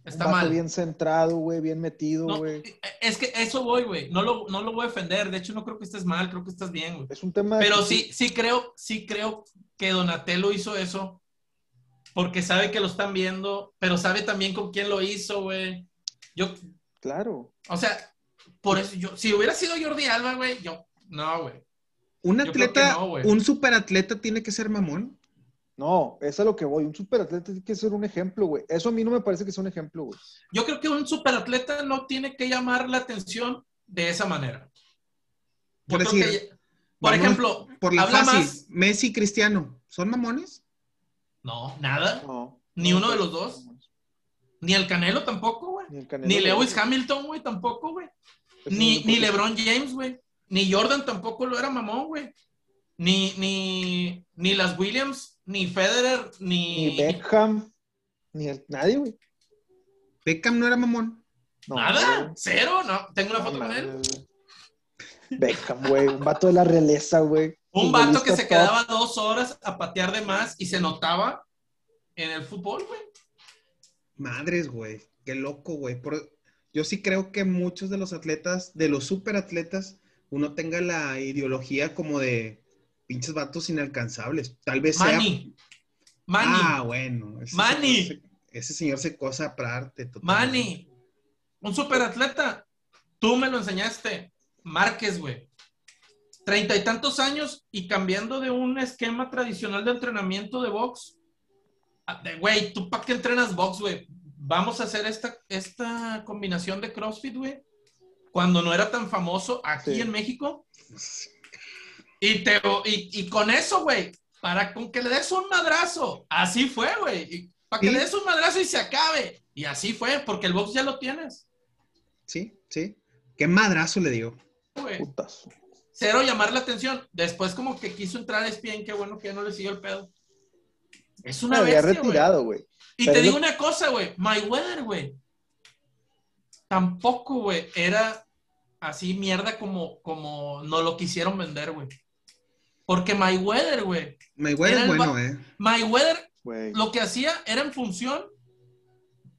Está mal. bien centrado, güey, bien metido, No, güey. es que eso voy, güey. No lo, no lo voy a defender. De hecho, no creo que estés mal, creo que estás bien, güey. Es un tema de Pero sí, sí creo, sí creo que Donatello hizo eso porque sabe que lo están viendo, pero sabe también con quién lo hizo, güey. Yo, Claro. o sea, por eso yo, si hubiera sido Jordi Alba, güey, yo, no, güey. Un Yo atleta, no, güey. un superatleta tiene que ser mamón. No, es a lo que voy. Un superatleta tiene que ser un ejemplo, güey. Eso a mí no me parece que sea un ejemplo, güey. Yo creo que un superatleta no tiene que llamar la atención de esa manera. Yo Por decir, que- por ejemplo, Por la habla fácil, más. Messi y Cristiano, ¿son mamones? No, nada. No. Ni No, uno de pero- los dos. Ni el Canelo tampoco, güey. Ni el Canelo, Ni güey. Lewis Hamilton, güey, tampoco, güey. Ni, no ni LeBron James, güey. Ni Jordan tampoco lo era mamón, güey. Ni, ni, ni las Williams, ni Federer, ni. Ni Beckham. Ni el... nadie, güey. Beckham no era mamón. No, Nada, güey. cero, no. Tengo una No foto con él. Beckham, güey. Un vato de la realeza, güey. Un vato que se quedaba dos horas a patear de más y se notaba en el fútbol, güey. Madres, güey. Qué loco, güey. Por- Yo sí creo que muchos de los atletas, de los superatletas, uno tenga la ideología como de pinches vatos inalcanzables. Tal vez sea. Manny. Manny. Ah, bueno. Ese Manny. señor se- ese señor se cosa aparte. totalmente. Manny. Un superatleta. Tú me lo enseñaste. Márquez, güey. Treinta y tantos años y cambiando de un esquema tradicional de entrenamiento de box. a- de, Güey, ¿tú para qué entrenas box, güey? Vamos a hacer esta, esta combinación de CrossFit, güey. Cuando no era tan famoso aquí Sí. en México. Y, te, y, y con eso, güey, para con que le des un madrazo. Así fue, güey. Para que Sí. le des un madrazo y se acabe. Y así fue, porque el box ya lo tienes, Sí, sí. Qué madrazo le dio. Putazo. Cero llamar la atención. Después como que quiso entrar a ESPN, qué bueno que ya no le siguió el pedo. Es una Me había retirado, güey. Y Pero te digo una cosa, güey. Mayweather, güey. Tampoco, güey, era así mierda como, como no lo quisieron vender, güey. Porque Mayweather, güey. Mayweather es bueno, eh. Mayweather Güey. lo que hacía era en función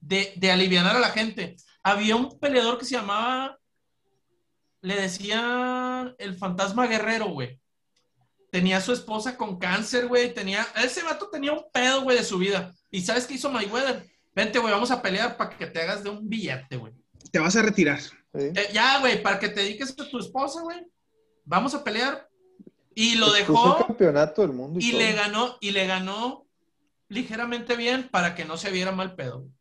de, de aliviar a la gente. Había un peleador que se llamaba, le decían el fantasma guerrero, güey. Tenía a su esposa con cáncer, güey. Tenía, ese vato tenía un pedo, güey, de su vida. ¿Y sabes qué hizo Mayweather? Vente, güey, vamos a pelear para que te hagas de un billete, güey. Te vas a retirar. Sí. Eh, ya, güey, para que te dediques a tu esposa, güey. Vamos a pelear. Y lo el dejó campeonato del mundo y, y le ganó, y le ganó ligeramente bien para que no se viera mal pedo. güey.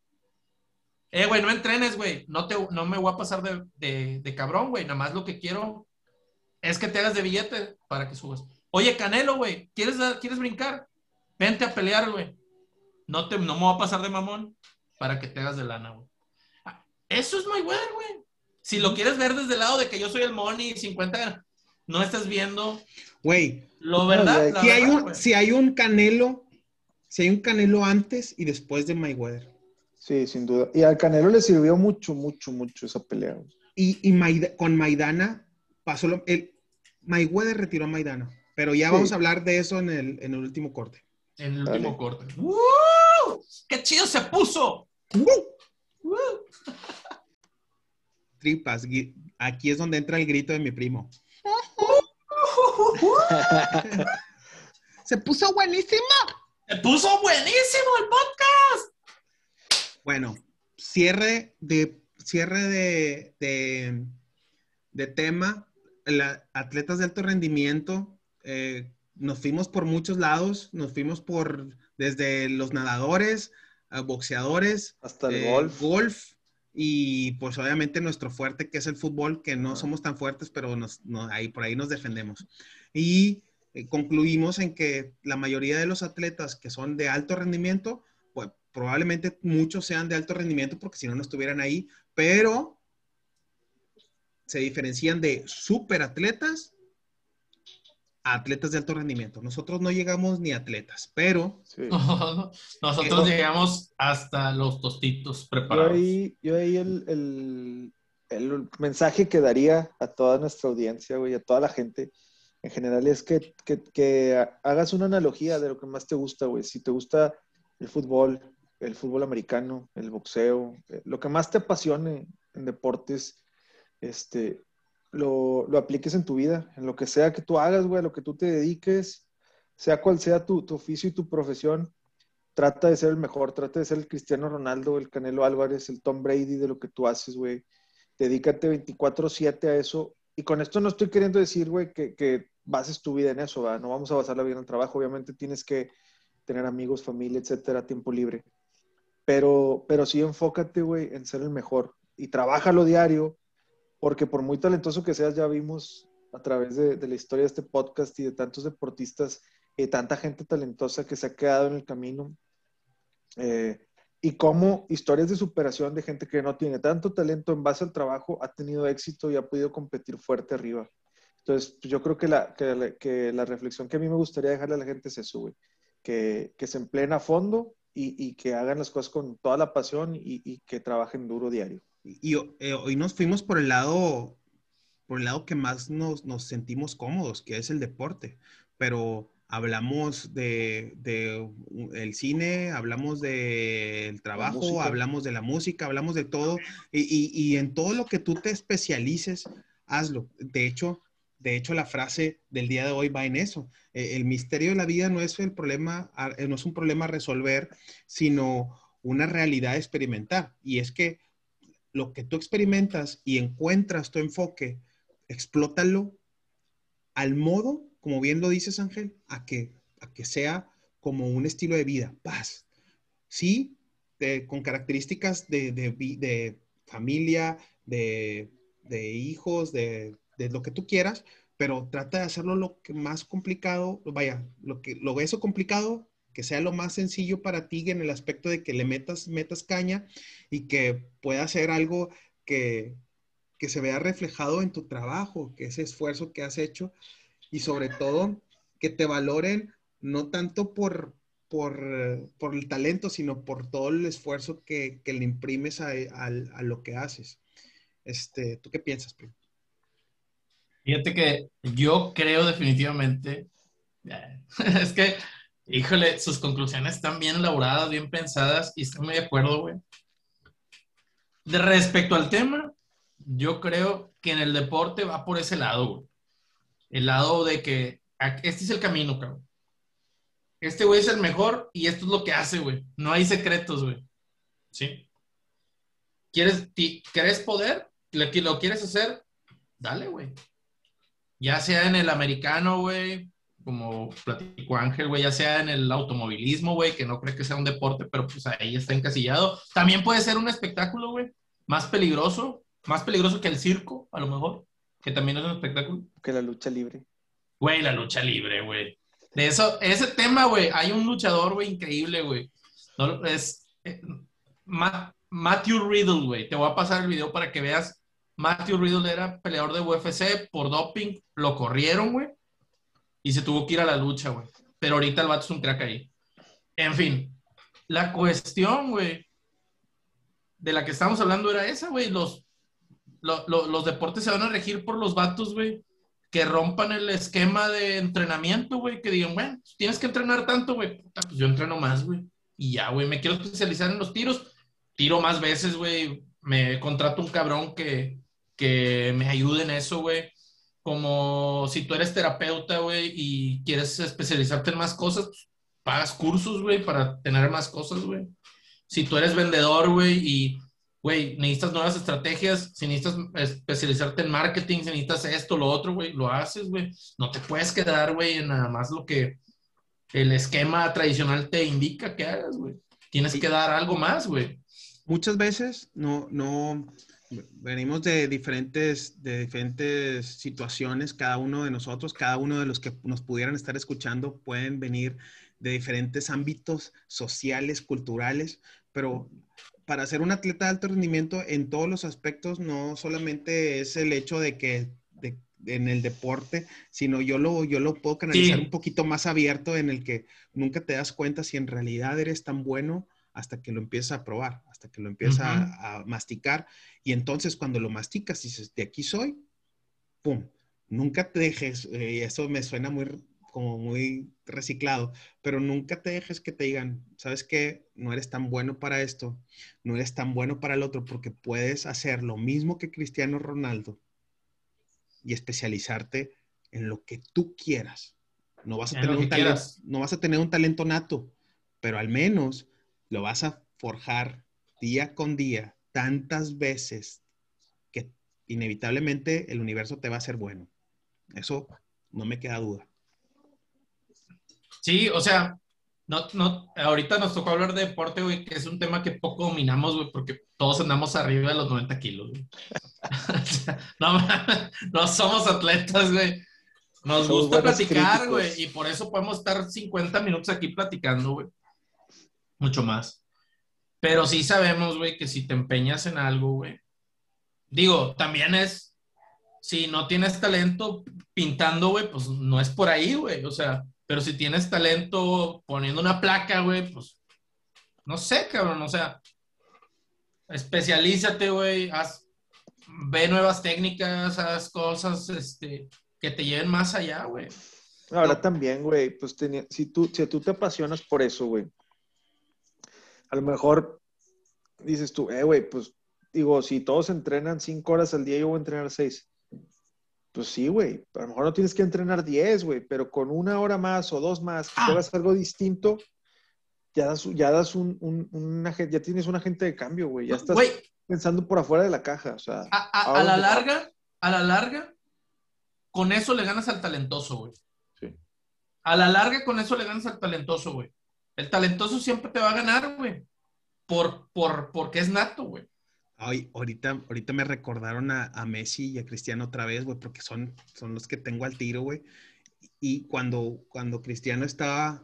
Eh, güey, no entrenes, güey. No, te, no me voy a pasar de, de, de cabrón, güey. Nada más lo que quiero es que te hagas de billete para que subas. Oye, Canelo, güey, ¿quieres, ¿quieres brincar? Vente a pelear, güey. No, te, no me voy a pasar de mamón para que te hagas de lana, güey. Ah, Eso es Mayweather, güey. Si lo quieres ver desde el lado de que yo soy el money 50, no estás viendo Güey, lo verdad. si hay, un, si hay un canelo, si hay un canelo antes y después de Mayweather. Sí, sin duda. Y al Canelo le sirvió mucho, mucho, mucho esa pelea. Y, y Maida- con Maidana pasó lo. El, Mayweather retiró a Maidana. Pero ya Sí. vamos a hablar de eso en el, en el último corte. En el Dale. último corte. ¡Woo! ¡Qué chido se puso! ¡Woo! Tripas. gui- Aquí es donde entra el grito de mi primo. Se puso buenísimo. ¡Se puso buenísimo el podcast! Bueno, cierre de cierre de, de, de tema. La- atletas de alto rendimiento. eh, nos fuimos por muchos lados. Nos fuimos por desde los nadadores, a boxeadores, Hasta el eh, golf. golf y pues obviamente nuestro fuerte que es el fútbol, que no Ah. somos tan fuertes, pero nos, ahí, por ahí nos defendemos. Y eh, concluimos en que la mayoría de los atletas que son de alto rendimiento, probablemente muchos sean de alto rendimiento porque si no, no estuvieran ahí, pero se diferencian de superatletas a atletas de alto rendimiento. Nosotros no llegamos ni atletas, pero Sí. Nosotros Eh, llegamos hasta los tostitos Yo preparados. ahí, yo ahí el, el- el mensaje que daría a toda nuestra audiencia, güey, a toda la gente en general es que, que- que hagas una analogía de lo que más te gusta, güey. Si te gusta el fútbol, el fútbol americano, el boxeo, eh, lo que más te apasione en deportes, este, lo, lo apliques en tu vida, en lo que sea que tú hagas, güey, lo que tú te dediques, sea cual sea tu, tu oficio y tu profesión, trata de ser el mejor, trata de ser el Cristiano Ronaldo, el Canelo Álvarez, el Tom Brady de lo que tú haces, güey. Dedícate 24/7 a eso. Y con esto no estoy queriendo decir, güey, que, que bases tu vida en eso, ¿verdad? No vamos a basar la vida en el trabajo. Obviamente tienes que tener amigos, familia, etcétera, tiempo libre. Pero, pero sí enfócate, güey, en ser el mejor. Y trabájalo diario, porque por muy talentoso que seas, ya vimos a través de, de la historia de este podcast y de tantos deportistas, y tanta gente talentosa que se ha quedado en el camino. Eh, y cómo historias de superación de gente que no tiene tanto talento en base al trabajo ha tenido éxito y ha podido competir fuerte arriba. Entonces, yo creo que la, que, la, que la reflexión que a mí me gustaría dejarle a la gente eso, güey. Que, que se empleen a fondo y, y, que hagan las cosas con toda la pasión y, y que trabajen duro diario. Y, y eh, hoy nos fuimos por el lado, por el lado que más nos, nos sentimos cómodos, que es el deporte. Pero hablamos de, de el cine, hablamos del trabajo, hablamos de la música, hablamos de todo. Y, y, y, en todo lo que tú te especialices, hazlo. De hecho, de hecho, la frase del día de hoy va en eso. Eh, el misterio de la vida no es el problema, no es un problema a resolver, sino una realidad a experimentar. Y es que lo que tú experimentas y encuentras tu enfoque, explótalo al modo, como bien lo dices Ángel, a que, a que sea como un estilo de vida, paz. Sí, de, con características de, de, de familia, de, hijos, de, lo que tú quieras, pero trata de hacerlo lo que más complicado, vaya, lo que lo eso complicado, que sea lo más sencillo para ti en el aspecto de que le metas, metas caña y que pueda ser algo que, que se vea reflejado en tu trabajo, que ese esfuerzo que has hecho y sobre todo que te valoren no tanto por, por, por el talento, sino por todo el esfuerzo que, que le imprimes a, a, a, lo que haces. Este, ¿Tú qué piensas, primo? Fíjate que yo creo definitivamente, es que, híjole, sus conclusiones están bien elaboradas, bien pensadas y estoy muy de acuerdo, güey. De respecto al tema, yo creo que en el deporte va por ese lado, güey. El lado de que este es el camino, cabrón. este güey es el mejor y esto es lo que hace, güey. No hay secretos, güey. ¿Sí? ¿Quieres, ti- ¿Quieres poder? ¿Lo, que- ¿Lo quieres hacer? Dale, güey. Ya sea en el americano, güey, como platicó Ángel, güey, ya sea en el automovilismo, güey, que no creo que sea un deporte, pero pues ahí está encasillado. También puede ser un espectáculo, güey, más peligroso, más peligroso que el circo, a lo mejor, que también es un espectáculo. Que la lucha libre. Güey, la lucha libre, güey. De eso, ese tema, güey, hay un luchador, güey, increíble, güey. No, es eh, Ma- Matthew Riddle, güey. Te voy a pasar el video para que veas. Matthew Riddle era peleador de UFC por doping, lo corrieron, güey, y se tuvo que ir a la lucha, güey. Pero ahorita el vato es un crack ahí. En fin, la cuestión, güey, de la que estamos hablando era esa, güey. Los, lo- lo- los deportes se van a regir por los vatos, güey, que rompan el esquema de entrenamiento, güey, que digan, bueno, pues, tienes que entrenar tanto, güey. Puta, Pues yo entreno más, güey. Y ya, güey, me quiero especializar en los tiros. Tiro más veces, güey. Me contrato un cabrón que, que me ayude en eso, güey. Como si tú eres terapeuta, güey, y quieres especializarte en más cosas, pues, pagas cursos, güey, para tener más cosas, güey. Si tú eres vendedor, güey, y güey, necesitas nuevas estrategias, si necesitas especializarte en marketing, si necesitas esto, lo otro, güey, lo haces, güey. No te puedes quedar, güey, en nada más lo que el esquema tradicional te indica que hagas, güey. Tienes que dar algo más, güey. Muchas veces no, no, venimos de diferentes, de diferentes situaciones, cada uno de nosotros, cada uno de los que nos pudieran estar escuchando pueden venir de diferentes ámbitos sociales, culturales, pero para ser un atleta de alto rendimiento en todos los aspectos no solamente es el hecho de que de- en el deporte, sino yo lo, yo lo puedo canalizar Sí. un poquito más abierto en el que nunca te das cuenta si en realidad eres tan bueno hasta que lo empiezas a probar, hasta que lo empiezas a- masticar. Y entonces cuando lo masticas, dices, de aquí soy, ¡pum! Nunca te dejes, eh, eso me suena muy, como muy reciclado, pero nunca te dejes que te digan, ¿sabes qué? No eres tan bueno para esto, no eres tan bueno para el otro, porque puedes hacer lo mismo que Cristiano Ronaldo y especializarte en lo que tú quieras. No vas a, En tener un, que talento, quieras. no vas a tener un talento nato, pero al menos lo vas a forjar día con día tantas veces que inevitablemente el universo te va a hacer bueno. Eso no me queda duda. Sí, o sea, no, no, ahorita nos tocó hablar de deporte, güey, que es un tema que poco dominamos, güey, porque todos andamos arriba de los 90 kilos, güey. No, no somos atletas, güey. Nos Somos gusta platicar, críticos. güey, y por eso podemos estar 50 minutos aquí platicando, güey. Mucho más. Pero sí sabemos, güey, que si te empeñas en algo, güey. Digo, también es, si no tienes talento pintando, güey, pues no es por ahí, güey. O sea, pero si tienes talento poniendo una placa, güey, pues no sé, cabrón, o sea, especialízate, güey, haz, ve nuevas técnicas, haz cosas, este, que te lleven más allá, güey. Ahora también, güey, pues si, tú, si tú te apasionas por eso, güey, a lo mejor dices tú, eh, güey, pues digo, si todos entrenan cinco horas al día, yo voy a entrenar seis. Pues sí, güey, a lo mejor no tienes que entrenar diez, güey, pero con una hora más o dos más, que Ah. hagas algo distinto, ya das, ya das un, un, ya tienes un agente de cambio, güey, ya estás pensando por afuera de la caja, o sea, a, a- ¿a la larga, a la larga, con eso le ganas al talentoso, güey. Sí. A la larga, con eso le ganas al talentoso, güey. El talentoso siempre te va a ganar, güey. Por, por, porque es nato, güey. Ay, ahorita, ahorita me recordaron a, a Messi y a Cristiano otra vez, güey, porque son, son los que tengo al tiro, güey. Y cuando, cuando Cristiano estaba,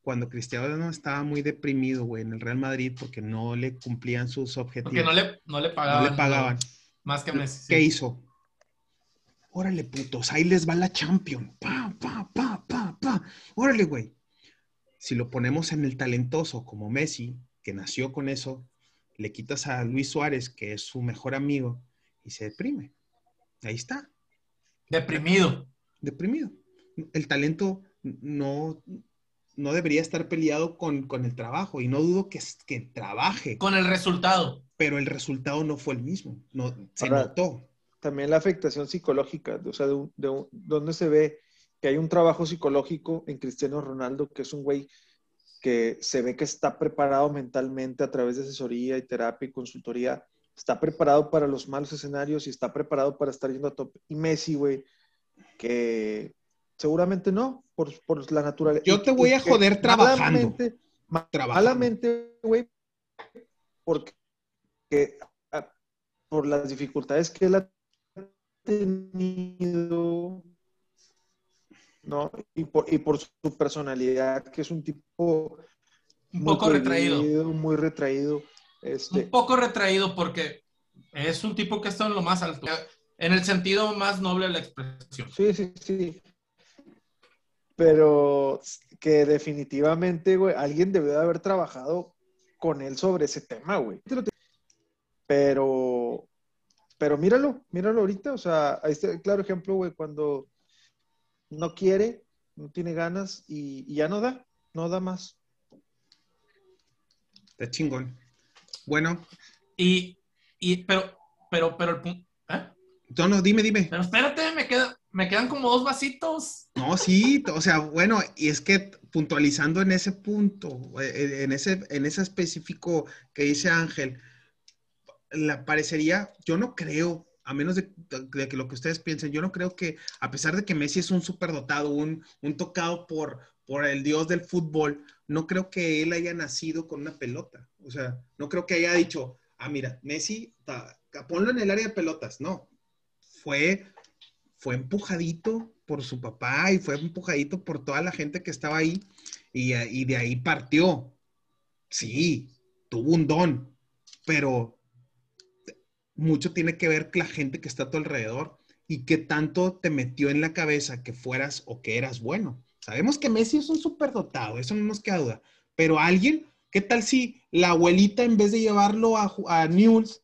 cuando Cristiano estaba muy deprimido, güey, en el Real Madrid porque no le cumplían sus objetivos. Porque no le, no le no pagaban. le pagaban. no, más que Messi. sí. ¿Qué hizo? Órale, putos, ahí les va la Champion. Pa, pa, pa, pa, pa. Órale, güey. Si lo ponemos en el talentoso como Messi, que nació con eso, le quitas a Luis Suárez, que es su mejor amigo, y se deprime. Ahí está, Deprimido. deprimido. El talento no, no debería estar peleado con, con el trabajo, y no dudo que, que trabaje, Con el resultado. pero el resultado no fue el mismo. No, se Ahora, notó. también la afectación psicológica, o sea, de un- de un- donde se ve que hay un trabajo psicológico en Cristiano Ronaldo, que es un güey que se ve que está preparado mentalmente a través de asesoría y terapia y consultoría, está preparado para los malos escenarios y está preparado para estar yendo a top. Y Messi, güey, que seguramente no, por, por la naturaleza. Yo te voy a joder trabajando. Malamente, güey, porque ah, por las dificultades que él ha tenido, ¿no? Y por, y por su personalidad, que es un tipo... Un poco retraído. Muy retraído. Este... Un poco retraído porque es un tipo que está en lo más alto, en el sentido más noble de la expresión. Sí, sí, sí. Pero que definitivamente, güey, alguien debió de haber trabajado con él sobre ese tema, güey. Pero, pero míralo, míralo ahorita, o sea, ahí está el claro ejemplo, güey, cuando no quiere, no tiene ganas y, ya no da, no da más. Está chingón. Bueno. Y, y pero, pero, pero el ¿eh? No, no, dime, dime. Pero espérate, me, queda, me quedan como dos vasitos. No, sí, o sea, bueno, y es que puntualizando en ese punto, eh, en ese, en ese específico que dice Ángel, la parecería, yo no creo, a menos de, que lo que ustedes piensen, yo no creo que, a pesar de que Messi es un superdotado, un, un tocado por, por el dios del fútbol, no creo que él haya nacido con una pelota. O sea, no creo que haya dicho, ah, mira, Messi, ponlo en el área de pelotas. No, fue, fue empujadito por su papá y fue empujadito por toda la gente que estaba ahí y, y de ahí partió. Sí, tuvo un don, pero mucho tiene que ver la gente que está a tu alrededor y qué tanto te metió en la cabeza que fueras o que eras bueno. Sabemos que Messi es un superdotado, eso no nos queda duda, pero alguien, ¿qué tal si la abuelita en vez de llevarlo a, a News,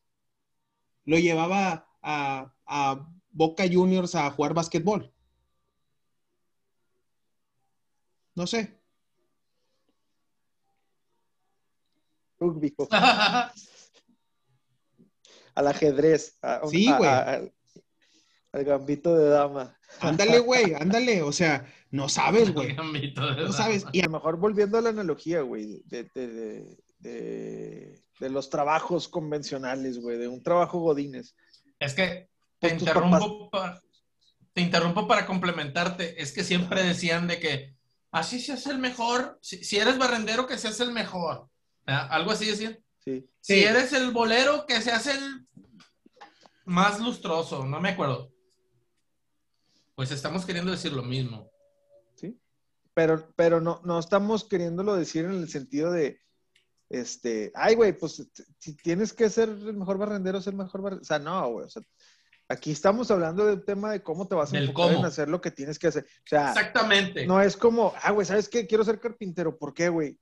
lo llevaba a, a Boca Juniors a jugar básquetbol? No sé. Rugby. al ajedrez. sí, güey. al gambito de dama. Ándale, güey, ándale. O sea, no sabes, güey. No sabes. Y a lo mejor volviendo a la analogía, güey, de, los trabajos convencionales, güey, de un trabajo godines. Es que te interrumpo, para, te interrumpo para complementarte. Es que siempre decían de que así se hace el mejor. Si, eres barrendero, que se hace el mejor. Algo así decían. Si eres el bolero, que se hace el más lustroso, no me acuerdo. Pues estamos queriendo decir lo mismo. Sí. Pero, pero no, no estamos queriéndolo decir en el sentido de, este, ay, güey, pues si tienes que ser el mejor barrendero, ser el mejor barrendero. O sea, no, güey. O sea, aquí estamos hablando del tema de cómo te vas a enfocar en hacer lo que tienes que hacer. O sea, Exactamente. No es como, ah, güey, ¿sabes qué? Quiero ser carpintero. ¿Por qué, güey?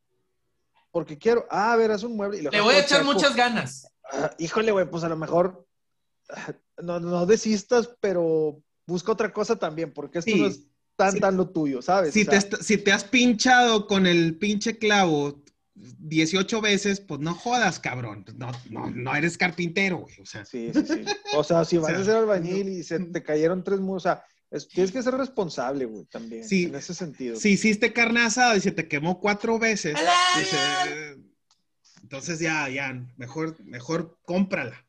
Porque quiero, ah, a ver, haz un mueble. Y Le voy a echar muchas ganas. Ah, híjole, güey, pues a lo mejor ah, no, no, desistas, pero busca otra cosa también, porque esto no es tan, tan lo tuyo, ¿sabes? Si, te, si te has pinchado con el pinche clavo 18 veces, pues no jodas, cabrón. No, no, no eres carpintero, güey. O sea. Sí, sí, sí. O sea, si vas a ser albañil y se te cayeron tres muros, o sea, tienes que ser responsable, güey, también. Sí, en ese sentido. Si hiciste carne asada y se te quemó cuatro veces. entonces ya, ya, mejor, mejor cómprala.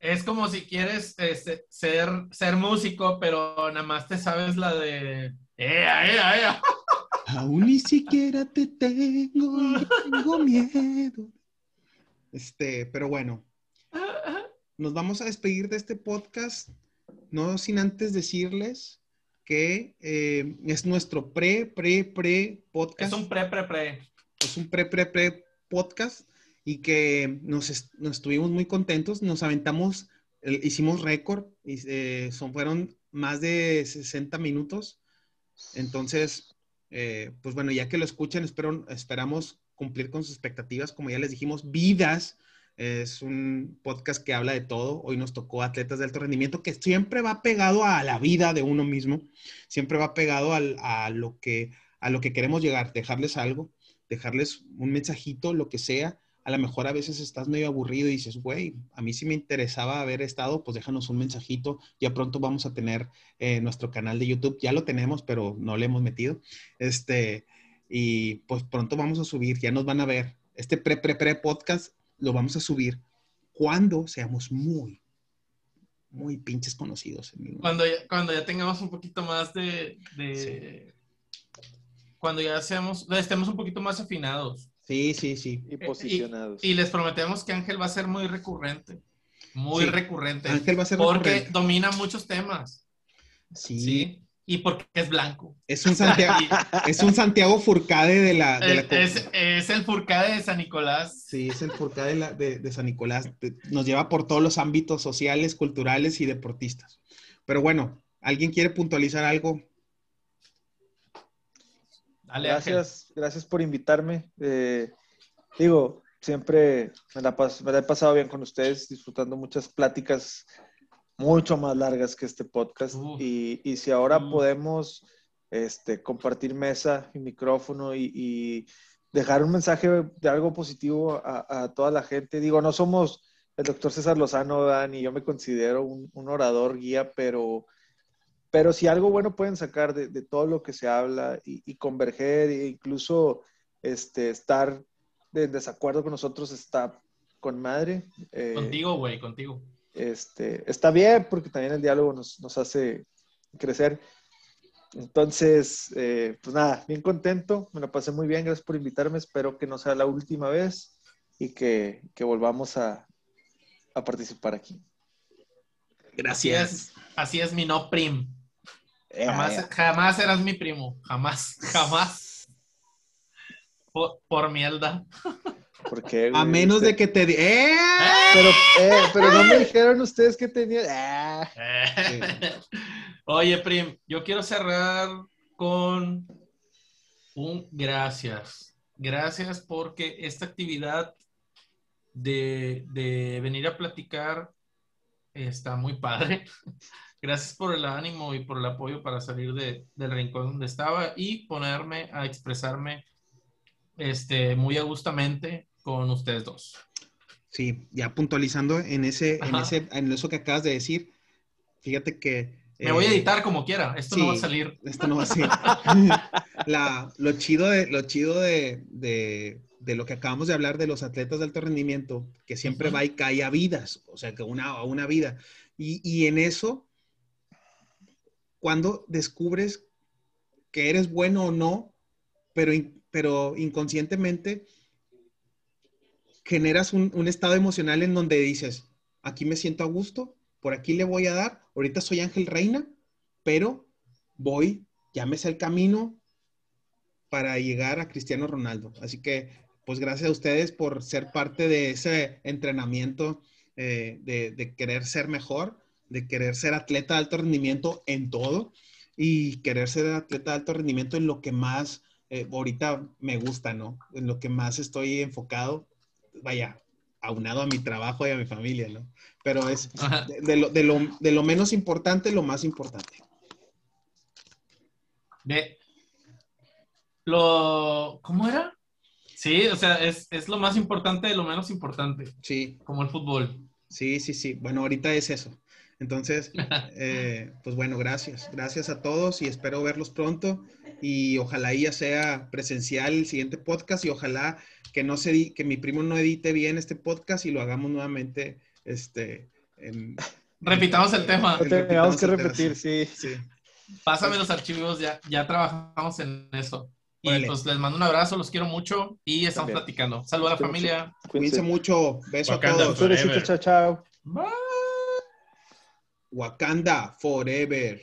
Es como si quieres este, ser, ser músico, pero nada más te sabes la de. ¡Ea, ea, ea! Aún ni siquiera te tengo, tengo miedo. Este, pero bueno. Nos vamos a despedir de este podcast no sin antes decirles que eh, es nuestro pre, pre, pre podcast. Es un pre, pre, pre. Es un pre, pre, pre podcast y que nos, estuvimos muy contentos, nos aventamos, hicimos récord, y, eh, son, fueron más de 60 minutos. Entonces, eh, pues bueno, ya que lo escuchen, espero, esperamos cumplir con sus expectativas, como ya les dijimos, vidas es un podcast que habla de todo. Hoy nos tocó atletas de alto rendimiento, que siempre va pegado a la vida de uno mismo, siempre va pegado a, lo que, a lo que queremos llegar, dejarles algo, dejarles un mensajito, lo que sea, a lo mejor a veces estás medio aburrido y dices, güey, a mí sí me interesaba haber estado, pues déjanos un mensajito. Ya pronto vamos a tener eh, nuestro canal de YouTube. Ya lo tenemos, pero no le hemos metido. Este, y pues pronto vamos a subir, ya nos van a ver. Este pre, pre, pre podcast lo vamos a subir cuando seamos muy, muy pinches conocidos. Cuando ya, cuando ya tengamos un poquito más de... de... Cuando ya seamos, estemos un poquito más afinados. Sí, sí, sí. Y posicionados. Y, y, les prometemos que Ángel va a ser muy recurrente. Muy Sí. recurrente. Ángel va a ser Porque recurrente. domina muchos temas. Sí. Sí. Y porque es blanco. Es un Santiago, es un Santiago Furcade de la, de la Es, el Furcade de San Nicolás. Sí, es el Furcade de, la- de- de San Nicolás. Nos lleva por todos los ámbitos sociales, culturales y deportistas. Pero bueno, ¿alguien quiere puntualizar algo? Dale, Ángel. Gracias, gracias por invitarme. Eh, digo, siempre me la, pas- me la he pasado bien con ustedes, disfrutando muchas pláticas mucho más largas que este podcast. Y, y si ahora podemos este, compartir mesa y micrófono y, y dejar un mensaje de algo positivo a, a toda la gente. Digo, no somos el doctor César Lozano, ¿verdad? ni yo me considero un, un orador guía, pero, pero si algo bueno pueden sacar de, de todo lo que se habla y, y converger e incluso este, estar de desacuerdo con nosotros está con madre. Eh, Contigo, güey, contigo. Este, está bien porque también el diálogo nos, nos hace crecer. Entonces, eh, pues nada, bien contento, me la pasé muy bien, gracias por invitarme, espero que no sea la última vez y que, que volvamos a, a participar aquí. Es, así es mi no prim. Eh, Jamás, eh, jamás eras mi primo. Jamás, jamás. Por, por mierda. ¿Por qué, A menos Usted- de que te... di- ¡Eh! Pero, eh, pero no me dijeron ustedes que tenían... Ah. Oye, Prim, yo quiero cerrar con un gracias. Gracias porque esta actividad de, de venir a platicar está muy padre. Gracias por el ánimo y por el apoyo para salir de- del rincón donde estaba y ponerme a expresarme este, muy agustamente con ustedes dos. Sí, ya puntualizando en, ese, en, Ajá. ese, en eso que acabas de decir, fíjate que... Me voy a eh, editar como quiera. Esto no sí. va a salir. Esto no va a ser. La- lo chido, de, lo chido de, de- de lo que acabamos de hablar de los atletas de alto rendimiento, que siempre Ujú. va y cae a vidas, o sea, que una, a una vida. Y, y en eso, cuando descubres que eres bueno o no, pero, pero inconscientemente generas un, estado emocional en donde dices, aquí me siento a gusto, por aquí le voy a dar, ahorita soy Ángel Reina, pero voy, llámese el camino para llegar a Cristiano Ronaldo. Así que, pues gracias a ustedes por ser parte de ese entrenamiento, eh, de, de querer ser mejor, de querer ser atleta de alto rendimiento en todo y querer ser atleta de alto rendimiento en lo que más eh, ahorita me gusta, ¿no? En lo que más estoy enfocado, vaya, aunado a mi trabajo y a mi familia, ¿no? Pero es de lo, de lo- de lo menos importante, lo más importante. De lo. ¿Cómo era? Sí, o sea, es, es lo más importante de lo menos importante, Sí, como el fútbol. sí, sí, sí. Bueno, ahorita es eso. Entonces, eh, pues bueno, gracias. Gracias a todos y espero verlos pronto. Y ojalá ya sea presencial el siguiente podcast y ojalá que no se di- que mi primo no edite bien este podcast y lo hagamos nuevamente este en- Repitamos el tema. Lo tengamos que repetir, sí. sí. Pásame los archivos, ya, ya trabajamos en eso. Y Órale. pues les mando un abrazo, los quiero mucho y estamos También. platicando. Saludos a la familia. Cuídense mucho. Beso a todos. Chao, chao. Bye. Wakanda forever.